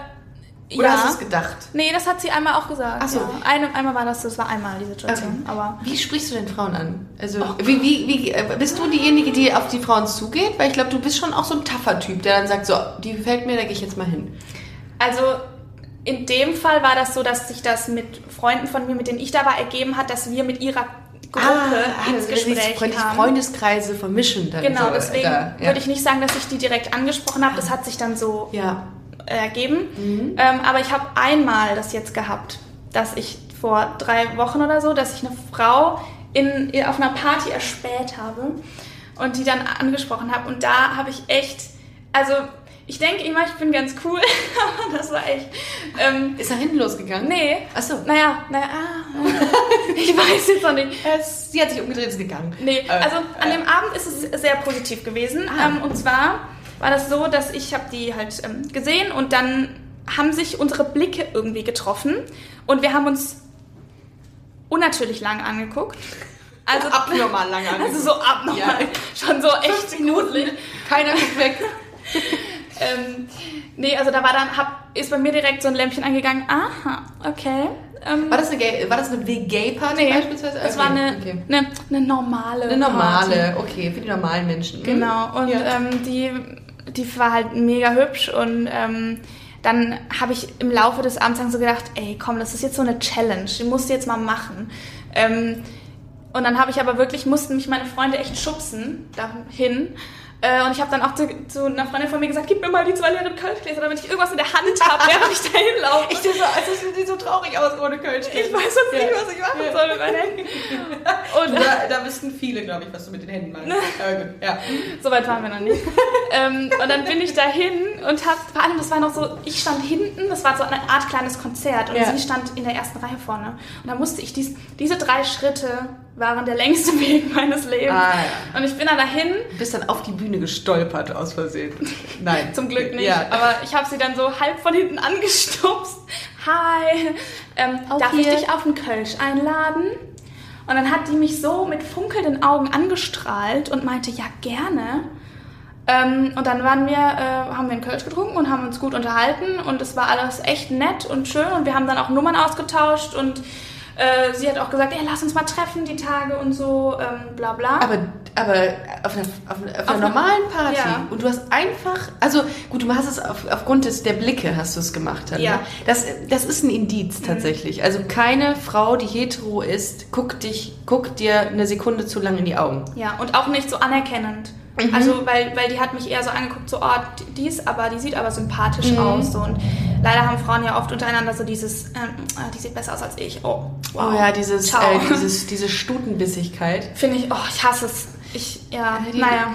Oder ja. hast du es gedacht? Nee, das hat sie einmal auch gesagt. Ach so. Ja. Eine, einmal war das, das war einmal die Situation. Okay. Aber Wie sprichst du denn Frauen an? Also, Oh. wie, wie, wie, äh, bist du diejenige, die auf die Frauen zugeht? Weil ich glaube, du bist schon auch so ein taffer Typ, der dann sagt, so, die gefällt mir, da gehe ich jetzt mal hin. Also in dem Fall war das so, dass sich das mit Freunden von mir, mit denen ich da war, ergeben hat, dass wir mit ihrer Gruppe ins also die Gespräch Freund- kamen. Freundeskreise vermischen dann Genau, so, deswegen da, ja. würde ich nicht sagen, dass ich die direkt angesprochen habe. Das hat sich dann so Ja, ergeben. Ähm, aber ich habe einmal das jetzt gehabt, dass ich vor drei Wochen oder so, dass ich eine Frau in, auf einer Party erspäht habe und die dann angesprochen habe. Und da habe ich echt, also ich denke immer, ich bin ganz cool, aber das war echt. Ähm, ist nach hinten losgegangen? Nee. Achso. Naja, naja, ah, ich weiß jetzt noch nicht. Es, sie hat sich umgedreht, ist gegangen. Nee, also an dem Abend ist es sehr positiv gewesen. Ah. Ähm, und zwar war das so, dass ich habe die halt ähm, gesehen und dann haben sich unsere Blicke irgendwie getroffen und wir haben uns unnatürlich lang angeguckt. Also abnormal lang angeguckt. Also so abnormal. Ja. Schon so echt gruselig. Keiner geht weg. ähm, nee, also da war dann, hab, ist bei mir direkt so ein Lämpchen angegangen. Aha, okay. Ähm, War das eine, Gay, war das eine Gay-Party nee, beispielsweise? das Okay, war eine, okay. eine, eine normale Eine normale, Party. okay, für die normalen Menschen. Genau, und Ja. ähm, die, die war halt mega hübsch und ähm, dann habe ich im Laufe des Abends dann so gedacht, ey, komm, das ist jetzt so eine Challenge, die musst du jetzt mal machen. Ähm, und dann habe ich aber wirklich, mussten mich meine Freunde echt schubsen dahin. Äh, und ich habe dann auch zu, zu einer Freundin von mir gesagt, gib mir mal die zwei leeren Kölschgläser, damit ich irgendwas in der Hand habe, während ich dahin laufe. Ich dachte so, also es sieht so traurig aus ohne Kölsch. Ich weiß sonst nicht, was ich machen soll mit meinen Händen. Und Da, da wüssten viele, glaube ich, was du mit den Händen machst. Ja. So weit waren wir noch nicht. ähm, und dann bin ich dahin und hab, vor allem, das war noch so, ich stand hinten, das war so eine Art kleines Konzert und Ja. sie stand in der ersten Reihe vorne. Und da musste ich dies, diese drei Schritte waren der längste Weg meines Lebens. Ah, ja. Und ich bin dann dahin, Du bist dann auf die Bühne gestolpert aus Versehen. Nein. zum Glück nicht, Ja. aber ich habe sie dann so halb von hinten angestupst. Hi, ähm, darf ich dich auf einen Kölsch einladen? Und dann hat die mich so mit funkelnden Augen angestrahlt und meinte, ja, gerne. Ähm, und dann waren wir, äh, haben wir einen Kölsch getrunken und haben uns gut unterhalten und es war alles echt nett und schön und wir haben dann auch Nummern ausgetauscht und äh, sie hat auch gesagt, ey, lass uns mal treffen die Tage und so, ähm, bla bla. Aber, aber auf einer, auf einer, auf einer- normalen Party. Ja. Und du hast einfach, also gut, du hast es auf, aufgrund des, der Blicke hast du es gemacht. Dann, Ja. Ne? Das, das ist ein Indiz tatsächlich. Also keine Frau, die hetero ist, guckt dich, guckt dir eine Sekunde zu lang in die Augen. Ja, und auch nicht so anerkennend. Mhm. Also, weil, weil die hat mich eher so angeguckt, so, oh, die- die ist aber, die sieht aber sympathisch Mhm. aus. So. Und leider haben Frauen ja oft untereinander so dieses, ähm, ah, die sieht besser aus als ich. Oh, wow. Oh ja, dieses, Ciao. äh, dieses, diese Stutenbissigkeit. Finde ich, oh, ich hasse es. Ich, ja, Die- naja.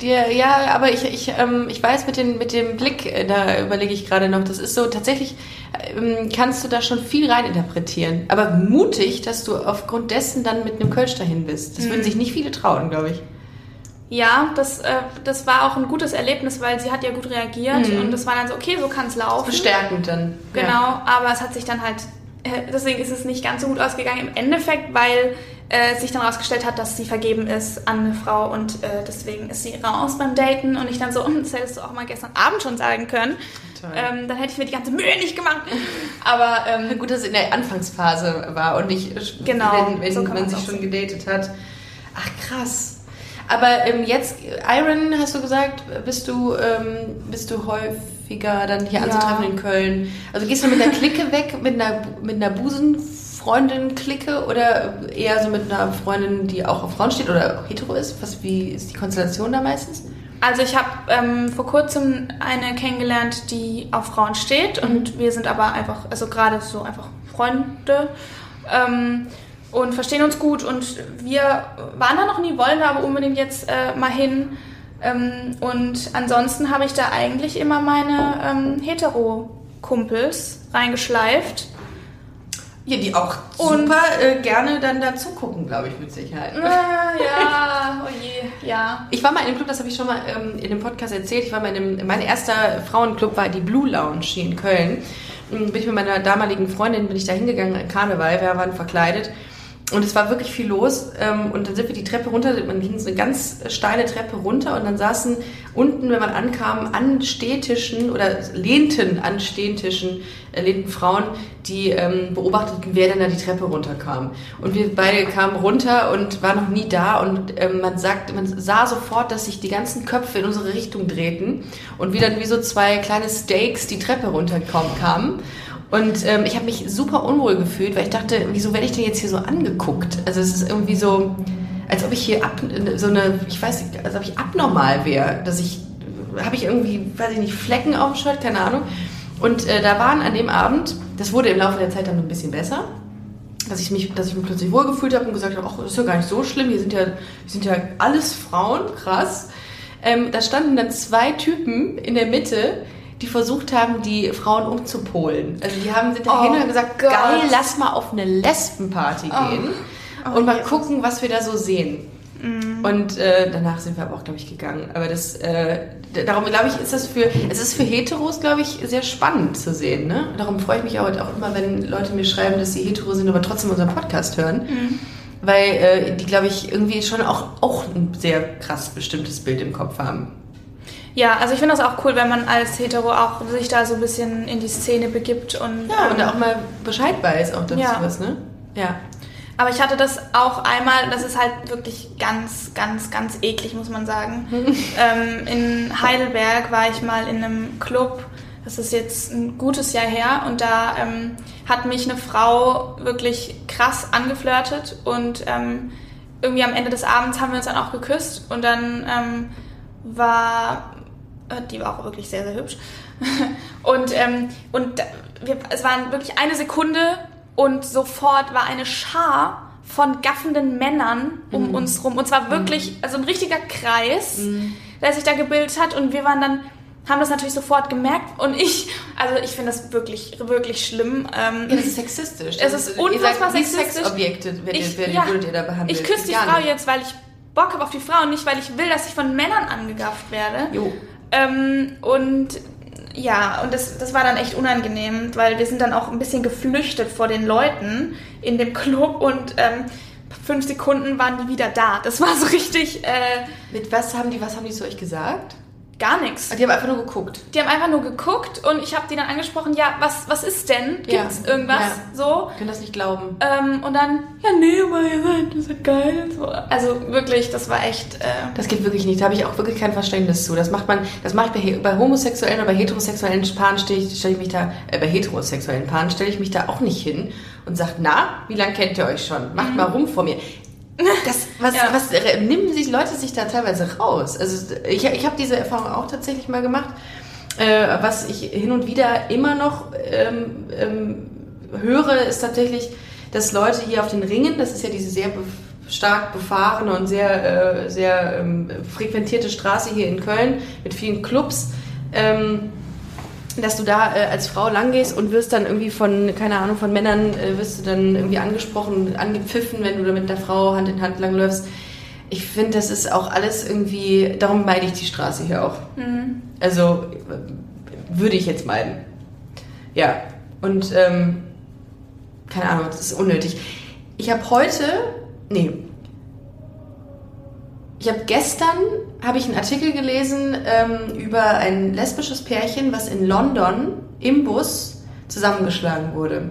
Dir, ja, aber ich, ich, ähm, ich weiß mit, den, mit dem Blick, äh, da überlege ich gerade noch, das ist so, tatsächlich ähm, kannst du da schon viel reininterpretieren. Aber mutig, dass du aufgrund dessen dann mit einem Kölsch dahin bist. Das würden sich nicht viele trauen, glaube ich. Ja, das, äh, das war auch ein gutes Erlebnis, weil sie hat ja gut reagiert Mhm. und das war dann so, okay, so kann es laufen. Bestärkend dann. Genau, Ja. aber es hat sich dann halt, äh, deswegen ist es nicht ganz so gut ausgegangen im Endeffekt, weil äh, sich dann rausgestellt hat, dass sie vergeben ist an eine Frau und äh, deswegen ist sie raus beim Daten und ich dann so, "Hm, das hättest du auch mal gestern Abend schon sagen können. Ähm, dann hätte ich mir die ganze Mühe nicht gemacht. Aber ähm, Gut, dass es in der Anfangsphase war und nicht, Genau, wenn, wenn so man sich schon gedatet hat. Ach, krass. Aber ähm, jetzt, Iron, hast du gesagt, bist du, ähm, bist du häufiger dann hier Ja. anzutreffen in Köln? Also gehst du mit einer Clique weg, mit einer, mit einer Busenfreundin-Clique oder eher so mit einer Freundin, die auch auf Frauen steht oder hetero ist? Was, wie ist die Konstellation da meistens? also ich habe ähm, vor kurzem eine kennengelernt, die auf Frauen steht und wir sind aber einfach, also gerade so einfach Freunde. Ähm, und verstehen uns gut und wir waren da noch nie, wollen da aber unbedingt jetzt äh, mal hin. Ähm, und ansonsten habe ich da eigentlich immer meine ähm, Hetero-Kumpels reingeschleift. Ja, die auch Und- super äh, gerne dann dazu gucken, glaube ich, mit Sicherheit. Äh, ja, oh je, ja. Ich war mal in einem Club, das habe ich schon mal ähm, in dem Podcast erzählt. Ich war mal in einem, mein erster Frauenclub war die Blue Lounge hier in Köln. Ähm, Bin ich mit meiner damaligen Freundin bin ich da hingegangen an Karneval, wir waren verkleidet. Und es war wirklich viel los. Ähm, und dann sind wir die Treppe runter, man ging so eine ganz steile Treppe runter und dann saßen unten, wenn man ankam, an Stehtischen oder lehnten an Stehtischen, äh, lehnten Frauen, die ähm, beobachteten, wer denn da die Treppe runterkam. Und wir beide kamen runter und waren noch nie da und ähm, man sagt, man sah sofort, dass sich die ganzen Köpfe in unsere Richtung drehten und wir dann wie so zwei kleine Steaks die Treppe runterkamen. Und ähm, ich habe mich super unwohl gefühlt, weil ich dachte, wieso werde ich denn jetzt hier so angeguckt? Also es ist irgendwie so, als ob ich hier ab, so eine, ich weiß nicht, als ob ich abnormal wäre, dass ich, habe ich irgendwie, weiß ich nicht, Flecken auf dem Shirt, keine Ahnung. Und äh, da waren an dem Abend, das wurde im Laufe der Zeit dann ein bisschen besser, dass ich mich, dass ich mich plötzlich wohlgefühlt habe und gesagt habe, ach, das ist ja gar nicht so schlimm, hier sind ja, hier sind ja alles Frauen, krass. Ähm, da standen dann zwei Typen in der Mitte, die versucht haben, die Frauen umzupolen. Also die haben sind dahin Oh und gesagt, Gott. geil, lass mal auf eine Lesbenparty Oh. gehen Oh, und mal Jesus. gucken, was wir da so sehen. Und äh, danach sind wir aber auch, glaube ich, gegangen. Aber das, äh, darum glaube ich, ist das für, es ist für Heteros, glaube ich, sehr spannend zu sehen. Ne? Darum freue ich mich auch, auch immer, wenn Leute mir schreiben, dass sie hetero sind, aber trotzdem unseren Podcast hören. Weil äh, die, glaube ich, irgendwie schon auch, auch ein sehr krass bestimmtes Bild im Kopf haben. Ja, also ich finde das auch cool, wenn man als Hetero auch sich da so ein bisschen in die Szene begibt und. Ja, und ähm, auch mal Bescheid weiß auch dazu Ja. was, ne? Ja. Aber ich hatte das auch einmal, das ist halt wirklich ganz, ganz, ganz eklig, muss man sagen. ähm, in Heidelberg war ich mal in einem Club, das ist jetzt ein gutes Jahr her, und da ähm, hat mich eine Frau wirklich krass angeflirtet und ähm, irgendwie am Ende des Abends haben wir uns dann auch geküsst und dann ähm, war, die war auch wirklich sehr, sehr hübsch. und ähm, und wir, es waren wirklich eine Sekunde und sofort war eine Schar von gaffenden Männern um uns rum. Und zwar wirklich, also ein richtiger Kreis, der sich da gebildet hat. Und wir waren dann, haben das natürlich sofort gemerkt. Und ich, also ich finde das wirklich, wirklich schlimm. Ähm, Ja, das ist sexistisch. Es ist ihr unfassbar wie sexistisch. Sexobjekte werdet, Ich- werdet, ja. würdet ihr da behandelt. ich küsse die Frau nicht. jetzt, weil ich Bock habe auf die Frau und nicht, weil ich will, dass ich von Männern angegafft werde. Jo. Ähm, und ja, und das, das war dann echt unangenehm, weil wir sind dann auch ein bisschen geflüchtet vor den Leuten in dem Club und ähm, fünf Sekunden waren die wieder da. Das war so richtig äh, Mit was haben die, was haben die zu euch gesagt? Gar nichts. Die haben einfach nur geguckt. Die haben einfach nur geguckt und ich habe die dann angesprochen, ja, was, was ist denn? Gibt's Ja, irgendwas? ja. So. Ich kann das nicht glauben. Ähm, und dann, ja, nee, aber ihr seid, ihr seid geil. So. Also wirklich, das war echt. Äh, Das geht wirklich nicht. Da habe ich auch wirklich kein Verständnis zu. Das macht man, das mache ich bei, bei homosexuellen oder bei heterosexuellen Paaren stelle ich, stell ich mich da, äh, bei heterosexuellen Paaren stelle ich mich da auch nicht hin und sage, na, wie lange kennt ihr euch schon? Macht mal rum vor mir. Das, was. Ja. was äh, nehmen sich Leute sich da teilweise raus? Also ich, ich habe diese Erfahrung auch tatsächlich mal gemacht. Äh, was ich hin und wieder immer noch ähm, ähm, höre, ist tatsächlich, dass Leute hier auf den Ringen, das ist ja diese sehr stark befahrene und sehr, äh, sehr ähm, frequentierte Straße hier in Köln mit vielen Clubs, ähm, dass du da äh, als Frau langgehst und wirst dann irgendwie von, keine Ahnung, von Männern, äh, wirst du dann irgendwie angesprochen, angepfiffen, wenn du da mit der Frau Hand in Hand langläufst. Ich finde, das ist auch alles irgendwie, darum meide ich die Straße hier auch. Also äh, würde ich jetzt meiden. Ja, und ähm, keine Ahnung, das ist unnötig. Ich habe heute, nee, ich habe gestern habe ich einen Artikel gelesen ähm, über ein lesbisches Pärchen, was in London im Bus zusammengeschlagen wurde.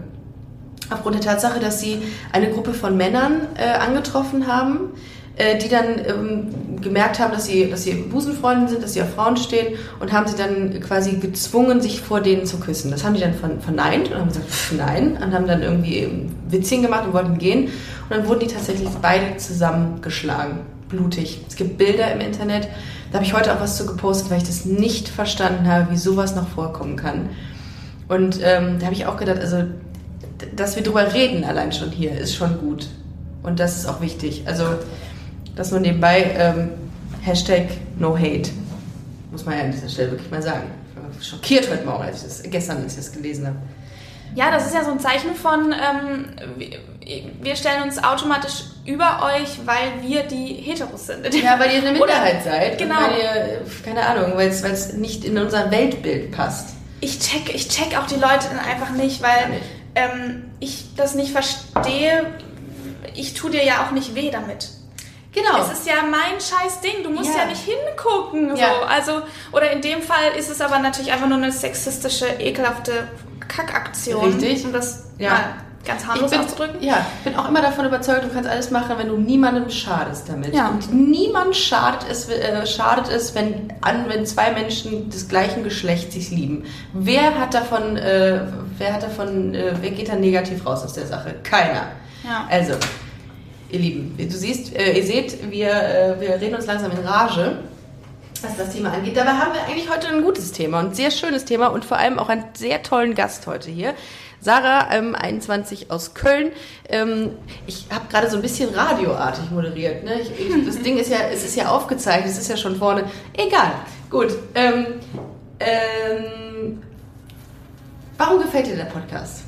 Aufgrund der Tatsache, dass sie eine Gruppe von Männern äh, angetroffen haben, äh, die dann ähm, gemerkt haben, dass sie, dass sie Busenfreunde sind, dass sie auf Frauen stehen und haben sie dann quasi gezwungen, sich vor denen zu küssen. Das haben die dann ver verneint und haben gesagt, pff, nein, und haben dann irgendwie ähm, Witzchen gemacht und wollten gehen. Und dann wurden die tatsächlich beide zusammengeschlagen, blutig. Es gibt Bilder im Internet, da habe ich heute auch was zu gepostet, weil ich das nicht verstanden habe, wie sowas noch vorkommen kann. Und ähm, da habe ich auch gedacht, also, dass wir drüber reden allein schon hier, ist schon gut. Und das ist auch wichtig. Also, das nur nebenbei, ähm, Hashtag No Hate. Muss man ja an dieser Stelle wirklich mal sagen. Ich war schockiert heute Morgen, als ich das, gestern, als ich das gelesen habe. ja, das ist ja so ein Zeichen von, ähm, wir stellen uns automatisch über euch, weil wir die Heteros sind. Ja, weil ihr eine Oder- Minderheit seid. Genau. Und weil ihr, keine Ahnung, weil es nicht in unser Weltbild passt. ich check, ich check auch die Leute dann einfach nicht, weil nicht. Ähm, ich das nicht verstehe. Ich tu dir ja auch nicht weh damit. Genau. Es ist ja mein scheiß Ding. Du musst ja, Ja. nicht hingucken. Ja. So. Also, oder in dem Fall ist es aber natürlich einfach nur eine sexistische, ekelhafte Kackaktion. Richtig. Um das Ja. Ganz ich harmlos bin, auszudrücken. ja, bin auch immer davon überzeugt, du kannst alles machen, wenn du niemandem schadest damit. Ja. Und niemand schadet es, äh, schadet es wenn, an, wenn zwei Menschen des gleichen Geschlechts sich lieben. Wer hat davon, äh, wer hat davon, äh, wer geht da negativ raus aus der Sache? Keiner. Ja. Also, ihr Lieben, du siehst, äh, ihr seht, wir, äh, wir reden uns langsam in Rage. was das Thema angeht. Dabei haben wir eigentlich heute ein gutes Thema und ein sehr schönes Thema und vor allem auch einen sehr tollen Gast heute hier. Sarah, ähm, 21 aus Köln. Ähm, ich habe gerade so ein bisschen radioartig moderiert. Ne? Ich, ich, das Ding ist ja, es ist ja aufgezeichnet, es ist ja schon vorne. Egal. Gut. Ähm, ähm, warum gefällt dir der Podcast?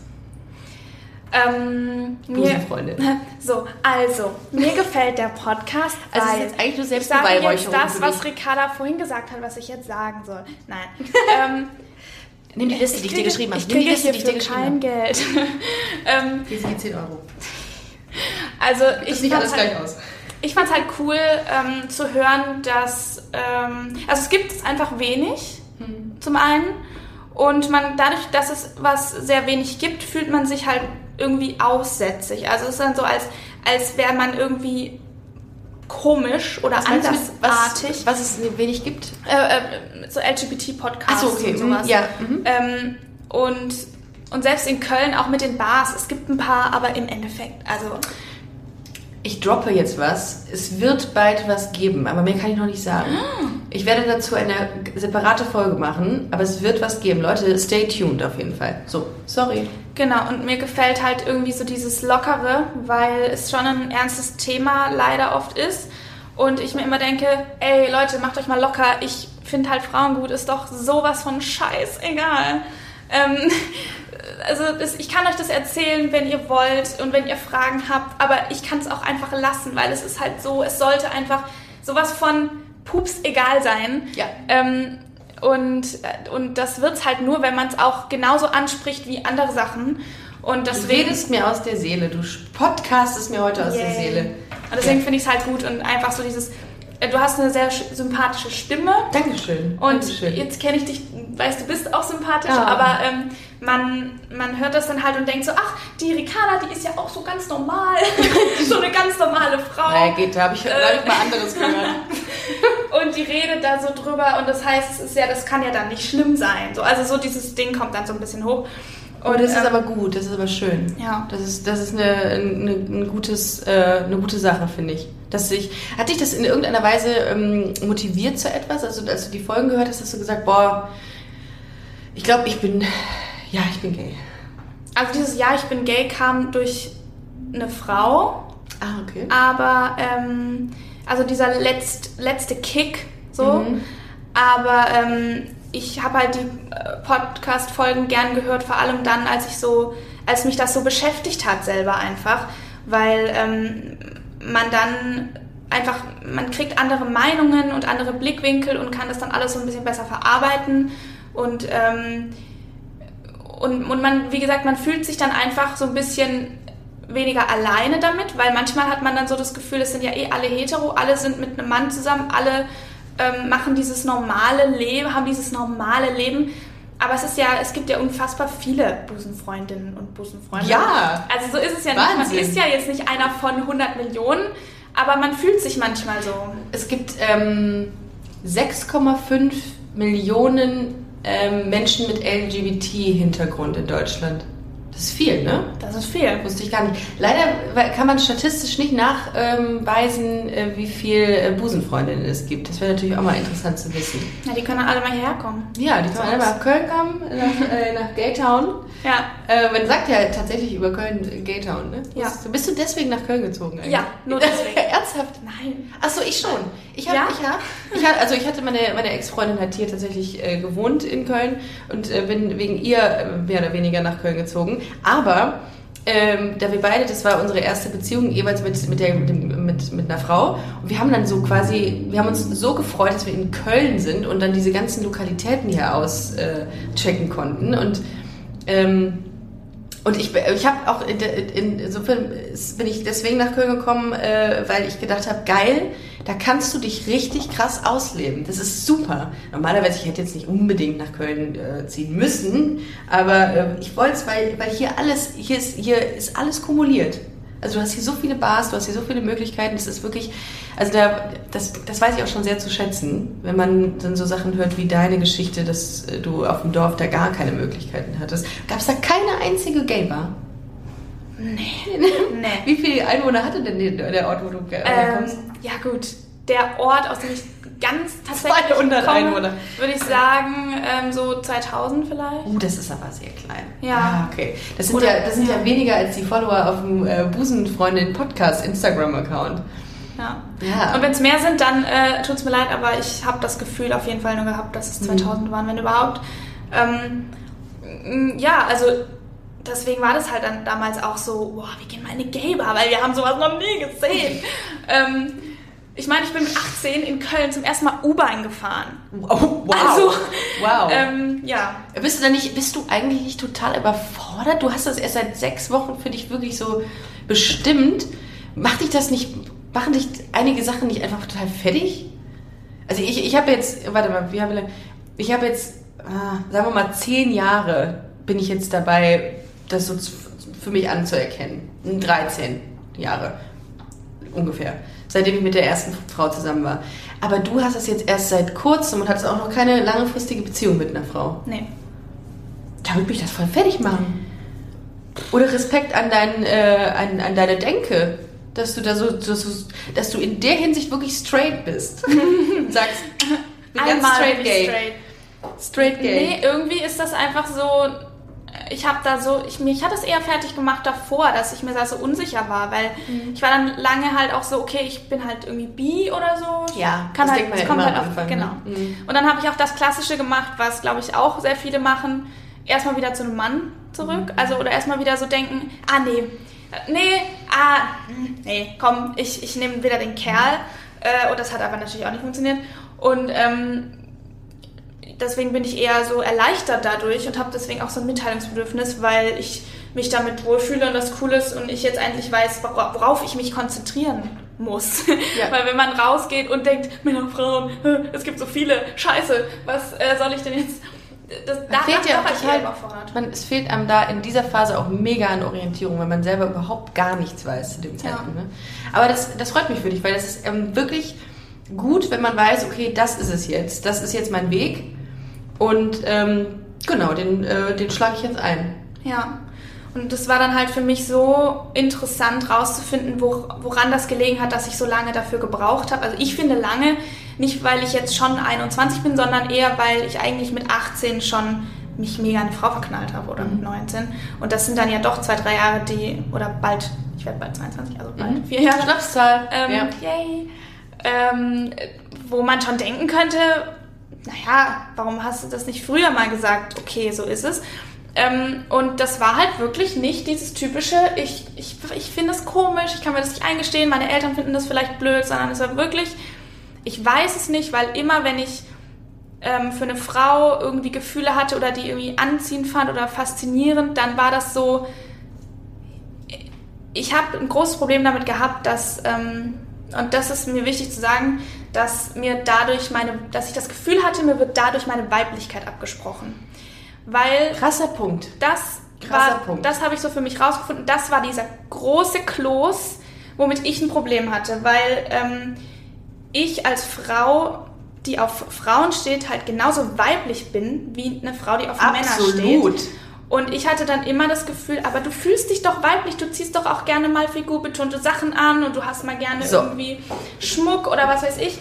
Ähm, mir, Busenfreundin. so, also, mir gefällt der Podcast, Also es weil ist jetzt eigentlich nur ich sage jetzt das, was. Ricarda vorhin gesagt hat, was ich jetzt sagen soll. Nein. ähm, Nimm die Liste, die ich dir kriege- geschrieben habe. Ich Nimm die kriege Liste, die ich dir geschrieben kein habe. Geld. ähm, Hier sind die 10 Euro. also, ich sieht alles halt, gleich aus. ich fand es halt cool ähm, zu hören, dass. Ähm, also, es gibt einfach wenig, Hm. zum einen. Und man, dadurch, dass es was sehr wenig gibt, fühlt man sich halt irgendwie aussätzig. Also, es ist dann so, als, als wäre man irgendwie komisch oder Was andersartig. Was, was es wenig gibt? äh, äh, so LGBT-Podcasts so, okay, und sowas. mhm, ja, mhm. Ähm, und, und selbst in Köln auch mit den Bars. Es gibt ein paar, aber im Endeffekt, also Ich droppe jetzt was. Es wird bald was geben, aber mehr kann ich noch nicht sagen. Ich werde dazu eine separate Folge machen, aber es wird was geben. Leute, stay tuned auf jeden Fall. So, sorry. genau. Und mir gefällt halt irgendwie so dieses Lockere, weil es schon ein ernstes Thema leider oft ist. Und ich mir immer denke, ey Leute, macht euch mal locker. Ich finde halt Frauengut ist doch sowas von Scheiß, egal. Ähm, also das, ich kann euch das erzählen, wenn ihr wollt und wenn ihr Fragen habt, aber ich kann es auch einfach lassen, weil es ist halt so, es sollte einfach sowas von Pups egal sein. Ja. Ähm, und, und das wird's halt nur, wenn man es auch genauso anspricht wie andere Sachen. Und Du deswegen, redest mir aus der Seele. Du podcastest mir heute aus der Yay. Seele. Und deswegen finde ich es halt gut und einfach so dieses, du hast eine sehr sch- sympathische Stimme. Dankeschön. Und Dankeschön. jetzt kenne ich dich, weißt du, bist auch sympathisch, Ja. aber ähm, man, man hört das dann halt und denkt so, ach, die Ricarda, die ist ja auch so ganz normal. so eine ganz normale Frau. naja, geht, da habe ich, hab ich mal anderes gehört. Und die redet da so drüber und das heißt, es ist ja, das kann ja dann nicht schlimm sein. So, also so dieses Ding kommt dann so ein bisschen hoch. Und das ist ähm, aber gut, das ist aber schön. Ja. Das ist, das ist eine, eine, ein gutes, äh, eine gute Sache, finde ich. Dass ich, hat dich das in irgendeiner Weise ähm, motiviert zu etwas? Also als du die Folgen gehört hast, hast du gesagt, boah, ich glaube, ich bin, ja, ich bin gay. Also dieses Ja, ich bin gay kam durch eine Frau, Ah, okay. aber ähm, also dieser letzt, letzte Kick so. Mhm. Aber ähm, ich habe halt die äh, Podcast-Folgen gern gehört, vor allem dann, als ich so, als mich das so beschäftigt hat selber einfach, weil ähm, man dann einfach, man kriegt andere Meinungen und andere Blickwinkel und kann das dann alles so ein bisschen besser verarbeiten und ähm, und, und man, wie gesagt, man fühlt sich dann einfach so ein bisschen weniger alleine damit, weil manchmal hat man dann so das Gefühl, es sind ja eh alle hetero, alle sind mit einem Mann zusammen, alle ähm, machen dieses normale Leben, haben dieses normale Leben. Aber es ist ja, es gibt ja unfassbar viele Busenfreundinnen und Busenfreunde. Ja. Also so ist es ja nicht. Man ist ja jetzt nicht einer von 100 Millionen, aber man fühlt sich manchmal so. Es gibt ähm, 6,5 Millionen ähm, Menschen mit LGBT-Hintergrund in Deutschland. Das ist viel, ne? Das ist viel. Wusste ich gar nicht. Leider kann man statistisch nicht nachweisen, äh, wie viel äh, Busenfreundinnen es gibt. Das wäre natürlich auch mal interessant zu wissen. Ja, die können alle mal hierher kommen. Ja, die können alle mal nach Köln kommen, nach, äh, nach Gaytown. Ja. Äh, man sagt ja tatsächlich über Köln äh, Gaytown, ne? Ja. Bist, bist du deswegen nach Köln gezogen eigentlich? Ja, nur deswegen. Ernsthaft? Nein. Achso, ich schon. Ich habe, Ja? ich hab, ich hab, also ich hatte meine, meine Ex-Freundin hat hier tatsächlich äh, gewohnt in Köln und äh, bin wegen ihr äh, mehr oder weniger nach Köln gezogen. Aber ähm, da wir beide, das war unsere erste Beziehung jeweils mit, mit, der, mit, dem- mit, mit einer Frau und wir haben dann so quasi, wir haben uns so gefreut, dass wir in Köln sind und dann diese ganzen Lokalitäten hier auschecken äh, konnten und ähm, und ich, ich habe auch in, in, insofern bin ich deswegen nach Köln gekommen, äh, weil ich gedacht habe, geil, da kannst du dich richtig krass ausleben. Das ist super. Normalerweise, ich hätte jetzt nicht unbedingt nach Köln äh, ziehen müssen, aber äh, ich wollte es, weil, weil hier alles, hier ist, hier ist alles kumuliert. Also du hast hier so viele Bars, du hast hier so viele Möglichkeiten, das ist wirklich, also da, das, das weiß ich auch schon sehr zu schätzen, wenn man dann so Sachen hört wie deine Geschichte, dass äh, du auf dem Dorf da gar keine Möglichkeiten hattest. Gab es da keine einzige Gay-Bar? Nee. Wie viele Einwohner hatte denn der Ort, wo du Ähm, herkommst? ja gut. der Ort, aus dem ich ganz tatsächlich 200 komme, Einwohner. würde ich sagen, ähm, so 2000 vielleicht. Uh, das ist aber sehr klein. Ja. Ah, okay. Das sind, Oder- ja, das sind ja. ja. weniger als die Follower auf dem äh, Busenfreundin-Podcast Instagram-Account. Ja. Ja. Und wenn es mehr sind, dann äh, tut es mir leid, aber ich habe das Gefühl auf jeden Fall nur gehabt, dass es 2000 waren, wenn überhaupt. Ähm, ja, also deswegen war das halt dann damals auch so, boah, wir gehen mal in eine Gay-Bar, weil wir haben sowas noch nie gesehen. ähm, ich meine, ich bin mit 18 in Köln zum ersten Mal U-Bahn gefahren. Oh, wow. Also, wow. Ähm, ja, Bist du da nicht, bist du eigentlich nicht total überfordert? Du hast das erst seit sechs Wochen für dich wirklich so bestimmt. Macht dich das nicht, machen dich einige Sachen nicht einfach total fertig? Also ich, ich habe jetzt, warte mal, wie habe ich habe jetzt, ah, sagen wir mal, zehn Jahre bin ich jetzt dabei, das so für mich anzuerkennen. 13 Jahre ungefähr, seitdem ich mit der ersten Frau zusammen war. Aber du hast das jetzt erst seit kurzem und hattest auch noch keine langfristige Beziehung mit einer Frau. nee. Da würde mich das voll fertig machen. Oder Respekt an, dein, äh, an, an deine Denke. Dass du da so, dass du, dass du in der Hinsicht wirklich straight bist. Sagst, bin ganz straight gay. straight. Straight gay. Nee, irgendwie ist das einfach so. Ich habe da so, ich, mich hat das eher fertig gemacht davor, dass ich mir da so unsicher war, weil Mhm. ich war dann lange halt auch so, okay, ich bin halt irgendwie bi oder so. Ja, kann das halt, denkt man es ja halt auf, genau. ne? Mhm. Und dann habe ich auch das Klassische gemacht, was glaube ich auch sehr viele machen, erstmal wieder zu einem Mann zurück, Mhm. also oder erstmal wieder so denken, ah nee, nee, ah, nee, komm, ich, ich nehme wieder den Kerl. Äh, und das hat aber natürlich auch nicht funktioniert. Und ähm, deswegen bin ich eher so erleichtert dadurch und habe deswegen auch so ein Mitteilungsbedürfnis, weil ich mich damit wohlfühle und das cool ist und ich jetzt endlich weiß, wora- worauf ich mich konzentrieren muss. Ja. weil wenn man rausgeht und denkt, Männer, Frauen, es gibt so viele, scheiße, was äh, soll ich denn jetzt... Das, da, fehlt ja auch total, man, es fehlt einem da in dieser Phase auch mega an Orientierung, weil man selber überhaupt gar nichts weiß zu dem Zeitpunkt. Ne? Aber das, das freut mich für dich, weil das ist ähm, wirklich gut, wenn man weiß, okay, das ist es jetzt, das ist jetzt mein Weg und ähm, genau, den, äh, den schlage ich jetzt ein. Ja. Und das war dann halt für mich so interessant rauszufinden, wo, woran das gelegen hat, dass ich so lange dafür gebraucht habe. Also ich finde lange, nicht weil ich jetzt schon 21 bin, sondern eher weil ich eigentlich mit 18 schon mich mega in eine Frau verknallt habe oder mit 19. Und das sind dann ja doch zwei, drei Jahre, die, oder bald, ich werde bald 22, also bald Mhm. vier Jahre. Schnapszahl. Ähm, ja. Yay. Ähm, wo man schon denken könnte, naja, warum hast du das nicht früher mal gesagt? Okay, so ist es. Ähm, und das war halt wirklich nicht dieses typische, ich, ich, ich finde das komisch, ich kann mir das nicht eingestehen, meine Eltern finden das vielleicht blöd, sondern es war wirklich, ich weiß es nicht, weil immer wenn ich ähm, für eine Frau irgendwie Gefühle hatte oder die irgendwie anziehend fand oder faszinierend, dann war das so, ich habe ein großes Problem damit gehabt, dass, ähm, und das ist mir wichtig zu sagen, dass mir dadurch meine, dass ich das Gefühl hatte, mir wird dadurch meine Weiblichkeit abgesprochen. Weil Krasser Punkt. das Krasser war, Punkt. das habe ich so für mich rausgefunden, das war dieser große Kloß, womit ich ein Problem hatte, weil ähm, ich als Frau, die auf Frauen steht, halt genauso weiblich bin, wie eine Frau, die auf Männer Absolut. Und ich hatte dann immer das Gefühl, aber du fühlst dich doch weiblich, du ziehst doch auch gerne mal figurbetonte Sachen an und du hast mal gerne So. irgendwie Schmuck oder was weiß ich.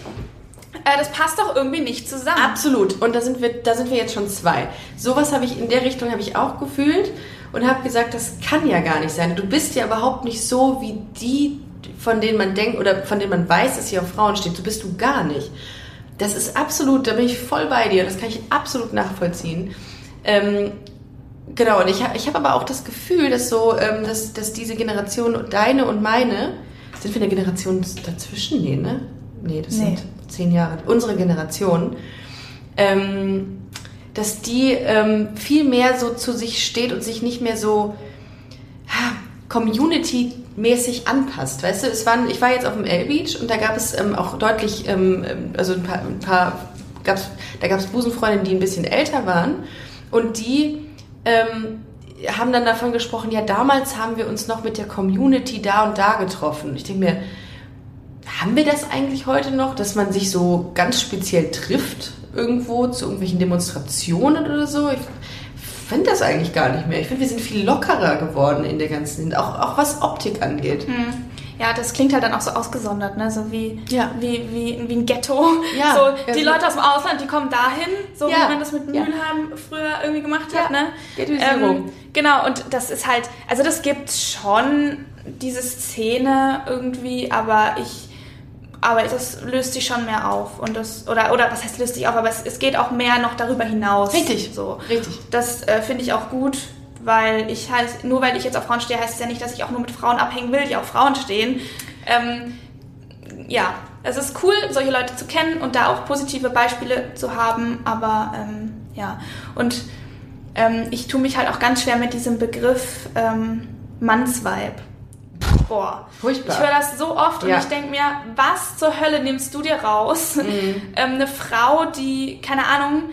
Äh, das passt doch irgendwie nicht zusammen. Absolut. Und da sind wir, da sind wir jetzt schon zwei. Sowas habe ich in der Richtung habe ich auch gefühlt und habe gesagt, das kann ja gar nicht sein. Du bist ja überhaupt nicht so wie die, von denen man denkt oder von denen man weiß, dass sie auf Frauen steht. So bist du gar nicht. Das ist absolut, da bin ich voll bei dir. Das kann ich absolut nachvollziehen. Ähm, genau. Und ich habe, ich habe aber auch das Gefühl, dass so, ähm, dass, dass diese Generation, deine und meine, sind wir eine Generation dazwischen? Nee, ne? Nee, das Nee. sind zehn Jahre. Unsere Generation ähm, dass die ähm, viel mehr so zu sich steht und sich nicht mehr so ha, Community-mäßig anpasst. Weißt du, es waren, ich war jetzt auf dem L-Beach und da gab es ähm, auch deutlich, ähm, ähm, also ein paar, ein paar gab's, da gab es Busenfreundinnen, die ein bisschen älter waren und die ähm, haben dann davon gesprochen, ja, damals haben wir uns noch mit der Community da und da getroffen. Ich denke mir, haben wir das eigentlich heute noch, dass man sich so ganz speziell trifft irgendwo zu irgendwelchen Demonstrationen oder so? Ich finde das eigentlich gar nicht mehr. Ich finde, wir sind viel lockerer geworden in der ganzen, auch, auch was Optik angeht. Hm. Ja, das klingt halt dann auch so ausgesondert, ne? So wie, Ja. wie, wie, wie ein Ghetto. Ja. So, Ja, die so- Leute aus dem Ausland, die kommen dahin, so Ja. wie man das mit Ja. Mülheim früher irgendwie gemacht Ja. hat, ne? Ghettoisierung. genau, und das ist halt, also das gibt schon, diese Szene irgendwie, aber ich, aber das löst sich schon mehr auf. Und das, oder, oder was heißt löst sich auf, aber es, es geht auch mehr noch darüber hinaus. Richtig. So. Richtig. Das äh, finde ich auch gut, weil ich heißt, nur weil ich jetzt auf Frauen stehe, heißt es ja nicht, dass ich auch nur mit Frauen abhängen will, die auf Frauen stehen. Ähm, ja, es ist cool, solche Leute zu kennen und da auch positive Beispiele zu haben, aber ähm, ja. Und ähm, ich tue mich halt auch ganz schwer mit diesem Begriff ähm, Mannsvibe. Boah. Furchtbar. Ich höre das so oft und Ja. ich denke mir, was zur Hölle nimmst du dir raus? Mhm. ähm, eine Frau, die, keine Ahnung,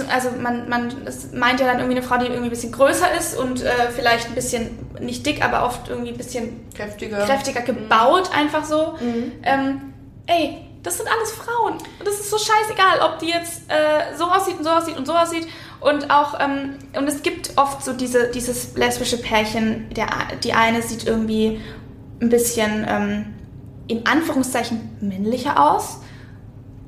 also man, man es meint ja dann irgendwie eine Frau, die irgendwie ein bisschen größer ist und äh, vielleicht ein bisschen, nicht dick, aber oft irgendwie ein bisschen Kräftiger. kräftiger gebaut, einfach so. Ähm, ey, das sind alles Frauen. Und das ist so scheißegal, ob die jetzt äh, so aussieht und so aussieht und so aussieht. Und auch, ähm, und es gibt oft so diese, dieses lesbische Pärchen, der, die eine sieht irgendwie ein bisschen ähm, in Anführungszeichen männlicher aus.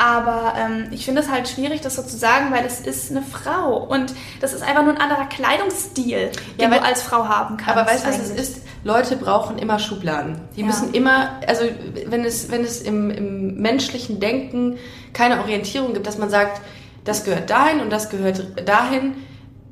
Aber ähm, ich finde es halt schwierig, das so zu sagen, weil es ist eine Frau. Und das ist einfach nur ein anderer Kleidungsstil, den weil- du als Frau haben kannst. Aber weißt du, was es ist? Leute brauchen immer Schubladen. Die Ja. müssen immer, also wenn es, wenn es im, im menschlichen Denken keine Orientierung gibt, dass man sagt, das gehört dahin und das gehört dahin,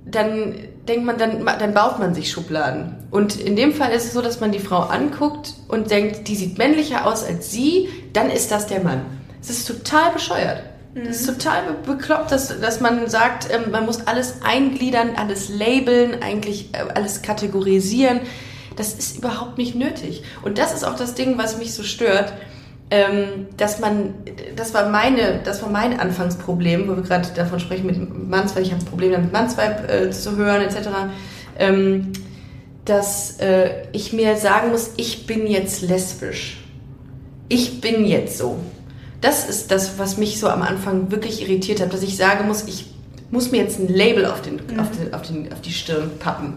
dann denkt man, dann, dann baut man sich Schubladen. Und in dem Fall ist es so, dass man die Frau anguckt und denkt, die sieht männlicher aus als sie, dann ist das der Mann. Es ist total bescheuert. Das ist total be- bekloppt, dass, dass man sagt, ähm, man muss alles eingliedern, alles labeln, eigentlich äh, alles kategorisieren. Das ist überhaupt nicht nötig. Und das ist auch das Ding, was mich so stört, ähm, dass man, das war meine, das war mein Anfangsproblem, wo wir gerade davon sprechen mit Mannsweib, ich habe ein Problem damit, Mannsweib äh, zu hören, etc. Ähm, dass äh, ich mir sagen muss, ich bin jetzt lesbisch. Ich bin jetzt so. Das ist das, was mich so am Anfang wirklich irritiert hat, dass ich sagen muss, ich muss mir jetzt ein Label auf, den, auf, den, auf, den, auf die Stirn pappen.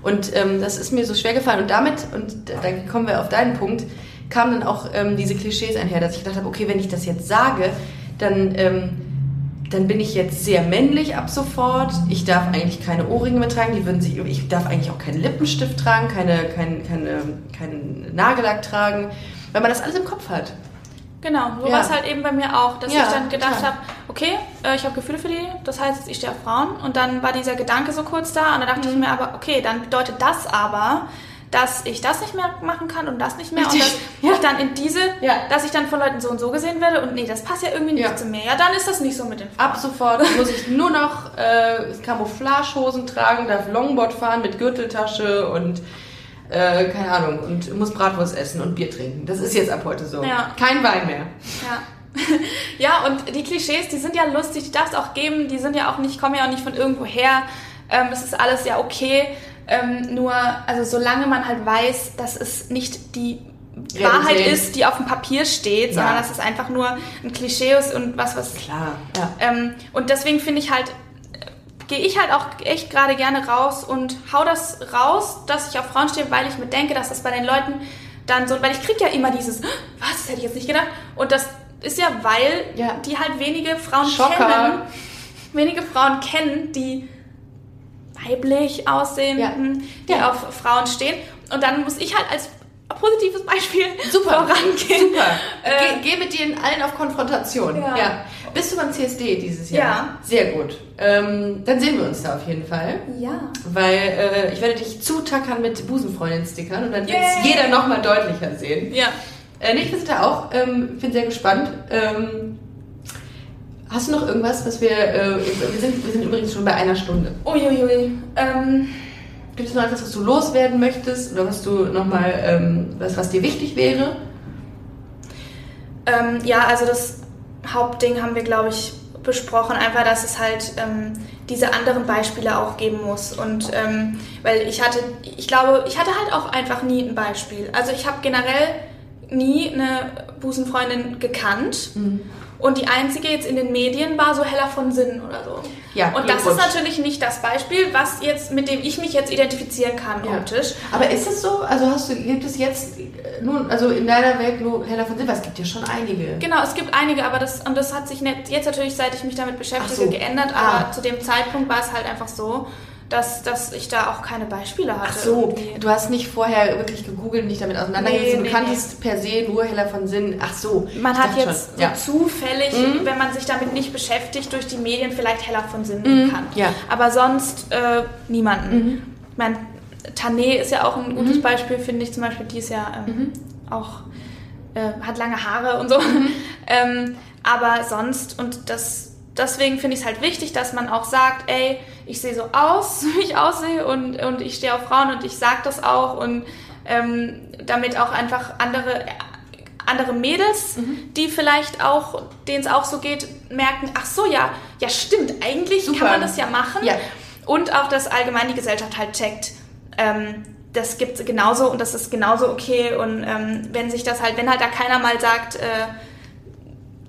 Und ähm, das ist mir so schwer gefallen. Und damit, und da da kommen wir auf deinen Punkt, kamen dann auch ähm, diese Klischees einher, dass ich gedacht habe, okay, wenn ich das jetzt sage, dann, ähm, dann bin ich jetzt sehr männlich ab sofort. Ich darf eigentlich keine Ohrringe mehr tragen, die würden sich, ich darf eigentlich auch keinen Lippenstift tragen, keine, kein, keine, keinen Nagellack tragen, weil man das alles im Kopf hat. Genau, so Ja. war es halt eben bei mir auch, dass Ja, ich dann gedacht habe, okay, äh, ich habe Gefühle für die, das heißt, ich stehe auf Frauen. Und dann war dieser Gedanke so kurz da und dann dachte Mhm. ich mir aber, okay, dann bedeutet das aber, dass ich das nicht mehr machen kann und das nicht mehr Richtig. und dass Ja. ich dann in diese, Ja. dass ich dann von Leuten so und so gesehen werde und nee, das passt ja irgendwie nicht Ja. zu mir. Ja, dann ist das nicht so mit den Frauen. Ab sofort muss ich nur noch äh, Camouflagehosen tragen, darf Longboard fahren mit Gürteltasche und äh, keine Ahnung und muss Bratwurst essen und Bier trinken. Das ist jetzt ab heute so. Ja. Kein Wein mehr. Ja. ja, und die Klischees, die sind ja lustig, die darf es auch geben, die sind ja auch nicht, kommen ja auch nicht von irgendwo her. Ähm, das ist alles ja okay. Ähm, nur, also solange man halt weiß, dass es nicht die Wahrheit Realität. ist, die auf dem Papier steht, Ja. sondern dass es einfach nur ein Klischee ist und was, was Klar. Ja. ähm, und deswegen finde ich halt, gehe ich halt auch echt gerade gerne raus und hau das raus, dass ich auf Frauen stehe, weil ich mir denke, dass das bei den Leuten dann so, weil ich kriege ja immer dieses, was, das hätte ich jetzt nicht gedacht. Und das ist ja, weil Ja. die halt wenige Frauen Schocker. kennen, wenige Frauen kennen, die weiblich aussehen, Ja. die Ja. auf Frauen stehen. Und dann muss ich halt als positives Beispiel Super. vorangehen. Super. Äh, Geh, geh mit denen allen auf Konfrontation. Ja. Bist du beim CSD dieses Jahr? Ja. Sehr gut. Ähm, dann sehen wir uns da auf jeden Fall. ja. Weil äh, ich werde dich zutackern mit Busenfreundin-Stickern und dann wird es jeder nochmal deutlicher sehen. Ja. Äh, nee, ich bin da auch. Ähm, bin sehr gespannt. Ähm, hast du noch irgendwas, was wir. Äh, wir, sind, wir sind übrigens schon bei einer Stunde. Uiuiui. Ähm, Gibt es noch etwas, was du loswerden möchtest oder was du nochmal, ähm, was, was dir wichtig wäre? Ähm, ja, also das Hauptding haben wir, glaube ich, besprochen. Einfach, dass es halt ähm, diese anderen Beispiele auch geben muss. Und ähm, weil ich hatte, ich glaube, ich hatte halt auch einfach nie ein Beispiel. Also ich habe generell nie eine Busenfreundin gekannt. Und die einzige jetzt in den Medien war so Hella von Sinnen oder so. Ja, und das ist natürlich nicht das Beispiel, was jetzt, mit dem ich mich jetzt identifizieren kann Ja. optisch. Aber ist es so? Also hast du, gibt es jetzt äh, nun, also in deiner Welt nur Hella von Silber? Es gibt ja schon einige. Genau, es gibt einige, aber das, und das hat sich nicht, jetzt natürlich, seit ich mich damit beschäftige, so. geändert, Ah. aber zu dem Zeitpunkt war es halt einfach so, dass, dass ich da auch keine Beispiele hatte. Ach so, irgendwie. du hast nicht vorher wirklich gegoogelt und dich damit auseinandergesetzt. Nee, du nee, kanntest per se nur Hella von Sinn. Ach so. Man ich hat jetzt schon. ja. so zufällig, Mhm. wenn man sich damit nicht beschäftigt, durch die Medien vielleicht heller von Sinn Mhm, bekannt. ja. Aber sonst äh, niemanden. Mhm. Ich meine, Tané ist ja auch ein gutes Beispiel, finde ich zum Beispiel. Die ist ja ähm, Mhm. auch, äh, hat lange Haare und so. ähm, aber sonst, und das, deswegen finde ich es halt wichtig, dass man auch sagt, ey, ich sehe so aus, wie ich aussehe und, und ich stehe auf Frauen und ich sage das auch und ähm, damit auch einfach andere andere Mädels, die vielleicht auch, denen es auch so geht, merken, ach so, ja, ja stimmt, eigentlich Super. kann man das ja machen. Ja. Und auch, dass allgemein die Gesellschaft halt checkt, ähm, das gibt es genauso und das ist genauso okay. Und ähm, wenn sich das halt, wenn halt da keiner mal sagt, äh,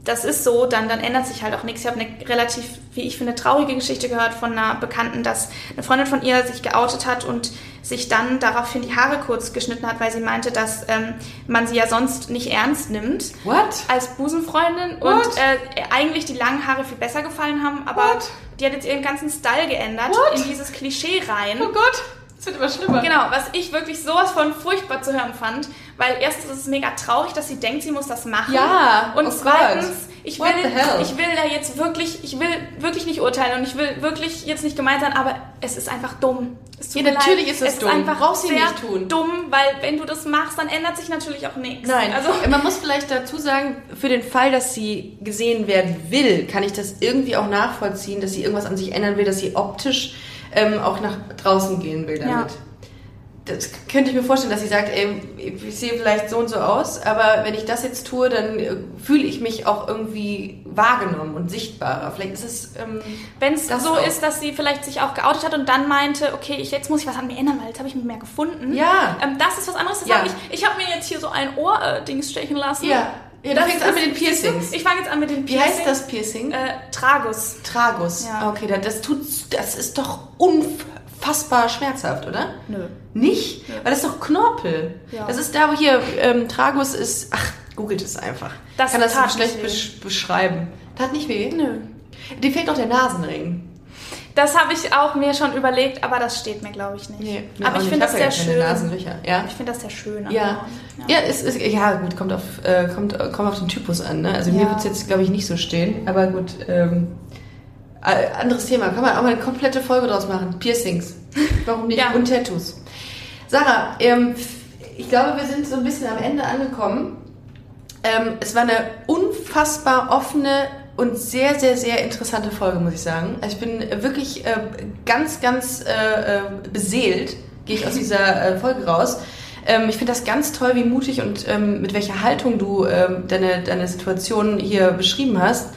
das ist so, dann, dann ändert sich halt auch nichts. Ich habe eine relativ, wie ich finde, traurige Geschichte gehört von einer Bekannten, dass eine Freundin von ihr sich geoutet hat und sich dann daraufhin die Haare kurz geschnitten hat, weil sie meinte, dass ähm, man sie ja sonst nicht ernst nimmt What? als Busenfreundin What? und äh, eigentlich die langen Haare viel besser gefallen haben, aber What? die hat jetzt ihren ganzen Style geändert What? in dieses Klischee rein. Oh Gott, es wird immer schlimmer. Genau, was ich wirklich sowas von furchtbar zu hören fand, weil erstens ist es mega traurig, dass sie denkt, sie muss das machen. Ja, Und oh zweitens, Gott. ich will, ich will da jetzt wirklich, ich will wirklich nicht urteilen und ich will wirklich jetzt nicht gemein sein, aber es ist einfach dumm. Es tut Ja, mir natürlich leid. ist es dumm. einfach Brauchst sehr nicht tun. dumm, weil wenn du das machst, dann ändert sich natürlich auch nichts. Nein, also man muss vielleicht dazu sagen, für den Fall, dass sie gesehen werden will, kann ich das irgendwie auch nachvollziehen, dass sie irgendwas an sich ändern will, dass sie optisch ähm, auch nach draußen gehen will damit. Ja. Das könnte ich mir vorstellen, dass sie sagt, ey, ich sehe vielleicht so und so aus, aber wenn ich das jetzt tue, dann äh, fühle ich mich auch irgendwie wahrgenommen und sichtbarer. Vielleicht ist es ähm, Wenn es so auch. ist, dass sie vielleicht sich auch geoutet hat und dann meinte, okay, ich, jetzt muss ich was an mir ändern, weil jetzt habe ich mich mehr gefunden. Ja. Ähm, das ist was anderes. Das Ja. hab ich ich habe mir jetzt hier so ein Ohr-Dings stechen lassen. Ja. Ja, du fängst an mit den Piercings. Ich fange jetzt an mit den wie Piercings. heißt das Piercing? Äh, Tragus. Tragus. Ja. Okay, da- das tut, das ist doch unfassbar schmerzhaft, oder? Nö. Nicht? Weil das ist doch Knorpel. Ja. Das ist da, wo hier ähm, Tragus ist. Ach, googelt es einfach. Das kann das schlecht besch beschreiben. Tat nicht weh? Nö. Dir fehlt doch der Nasenring. Das habe ich auch mir schon überlegt, aber das steht mir, glaube ich, nicht. mir aber ich finde das hab sehr ja keine schön. Ja. Ich finde das sehr schön. Ja. Ja, es ist, ja gut, kommt auf, äh, kommt, kommt auf den Typus an. Ne? Also mir Ja. wird es jetzt, glaube ich, nicht so stehen. Aber gut, ähm, äh, anderes Thema. Kann man auch mal eine komplette Folge draus machen. Piercings. Warum nicht? Ja. Und Tattoos. Sarah, ähm, ich glaube, wir sind so ein bisschen am Ende angekommen. Ähm, es war eine unfassbar offene und sehr, sehr, sehr interessante Folge, muss ich sagen. Also ich bin wirklich äh, ganz, ganz äh, äh, beseelt, gehe ich aus dieser äh, Folge raus. Ähm, ich finde das ganz toll, wie mutig und ähm, mit welcher Haltung du ähm, deine, deine Situation hier beschrieben hast.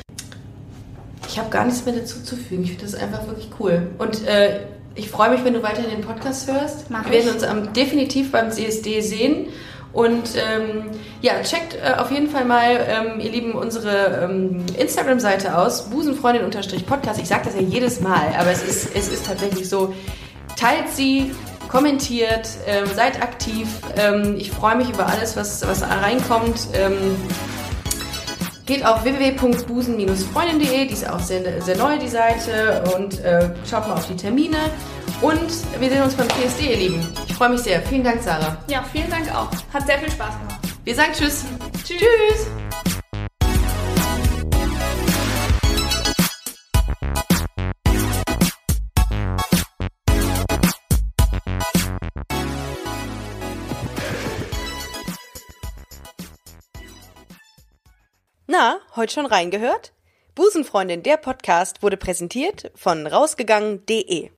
Ich habe gar nichts mehr dazu zu fügen. Ich finde das einfach wirklich cool. Und äh, ich freue mich, wenn du weiterhin den Podcast hörst. Mach Wir werden uns am, definitiv beim CSD sehen. Und ähm, ja, checkt äh, auf jeden Fall mal, ähm, ihr Lieben, unsere ähm, Instagram-Seite aus, busenfreundin-podcast. Ich sage das ja jedes Mal, aber es ist, es ist tatsächlich so. Teilt sie, kommentiert, ähm, seid aktiv. Ähm, ich freue mich über alles, was, was reinkommt. Ähm, Geht auf www.busen-freundin.de, die ist auch sehr, sehr neu, die Seite. Und äh, schaut mal auf die Termine. Und wir sehen uns beim PSD, ihr Lieben. Ich freue mich sehr. Vielen Dank, Sarah. ja, vielen Dank auch. Hat sehr viel Spaß gemacht. Wir sagen Tschüss. Tschüss. Na, heute schon reingehört? Busenfreundin, der Podcast wurde präsentiert von rausgegangen.de.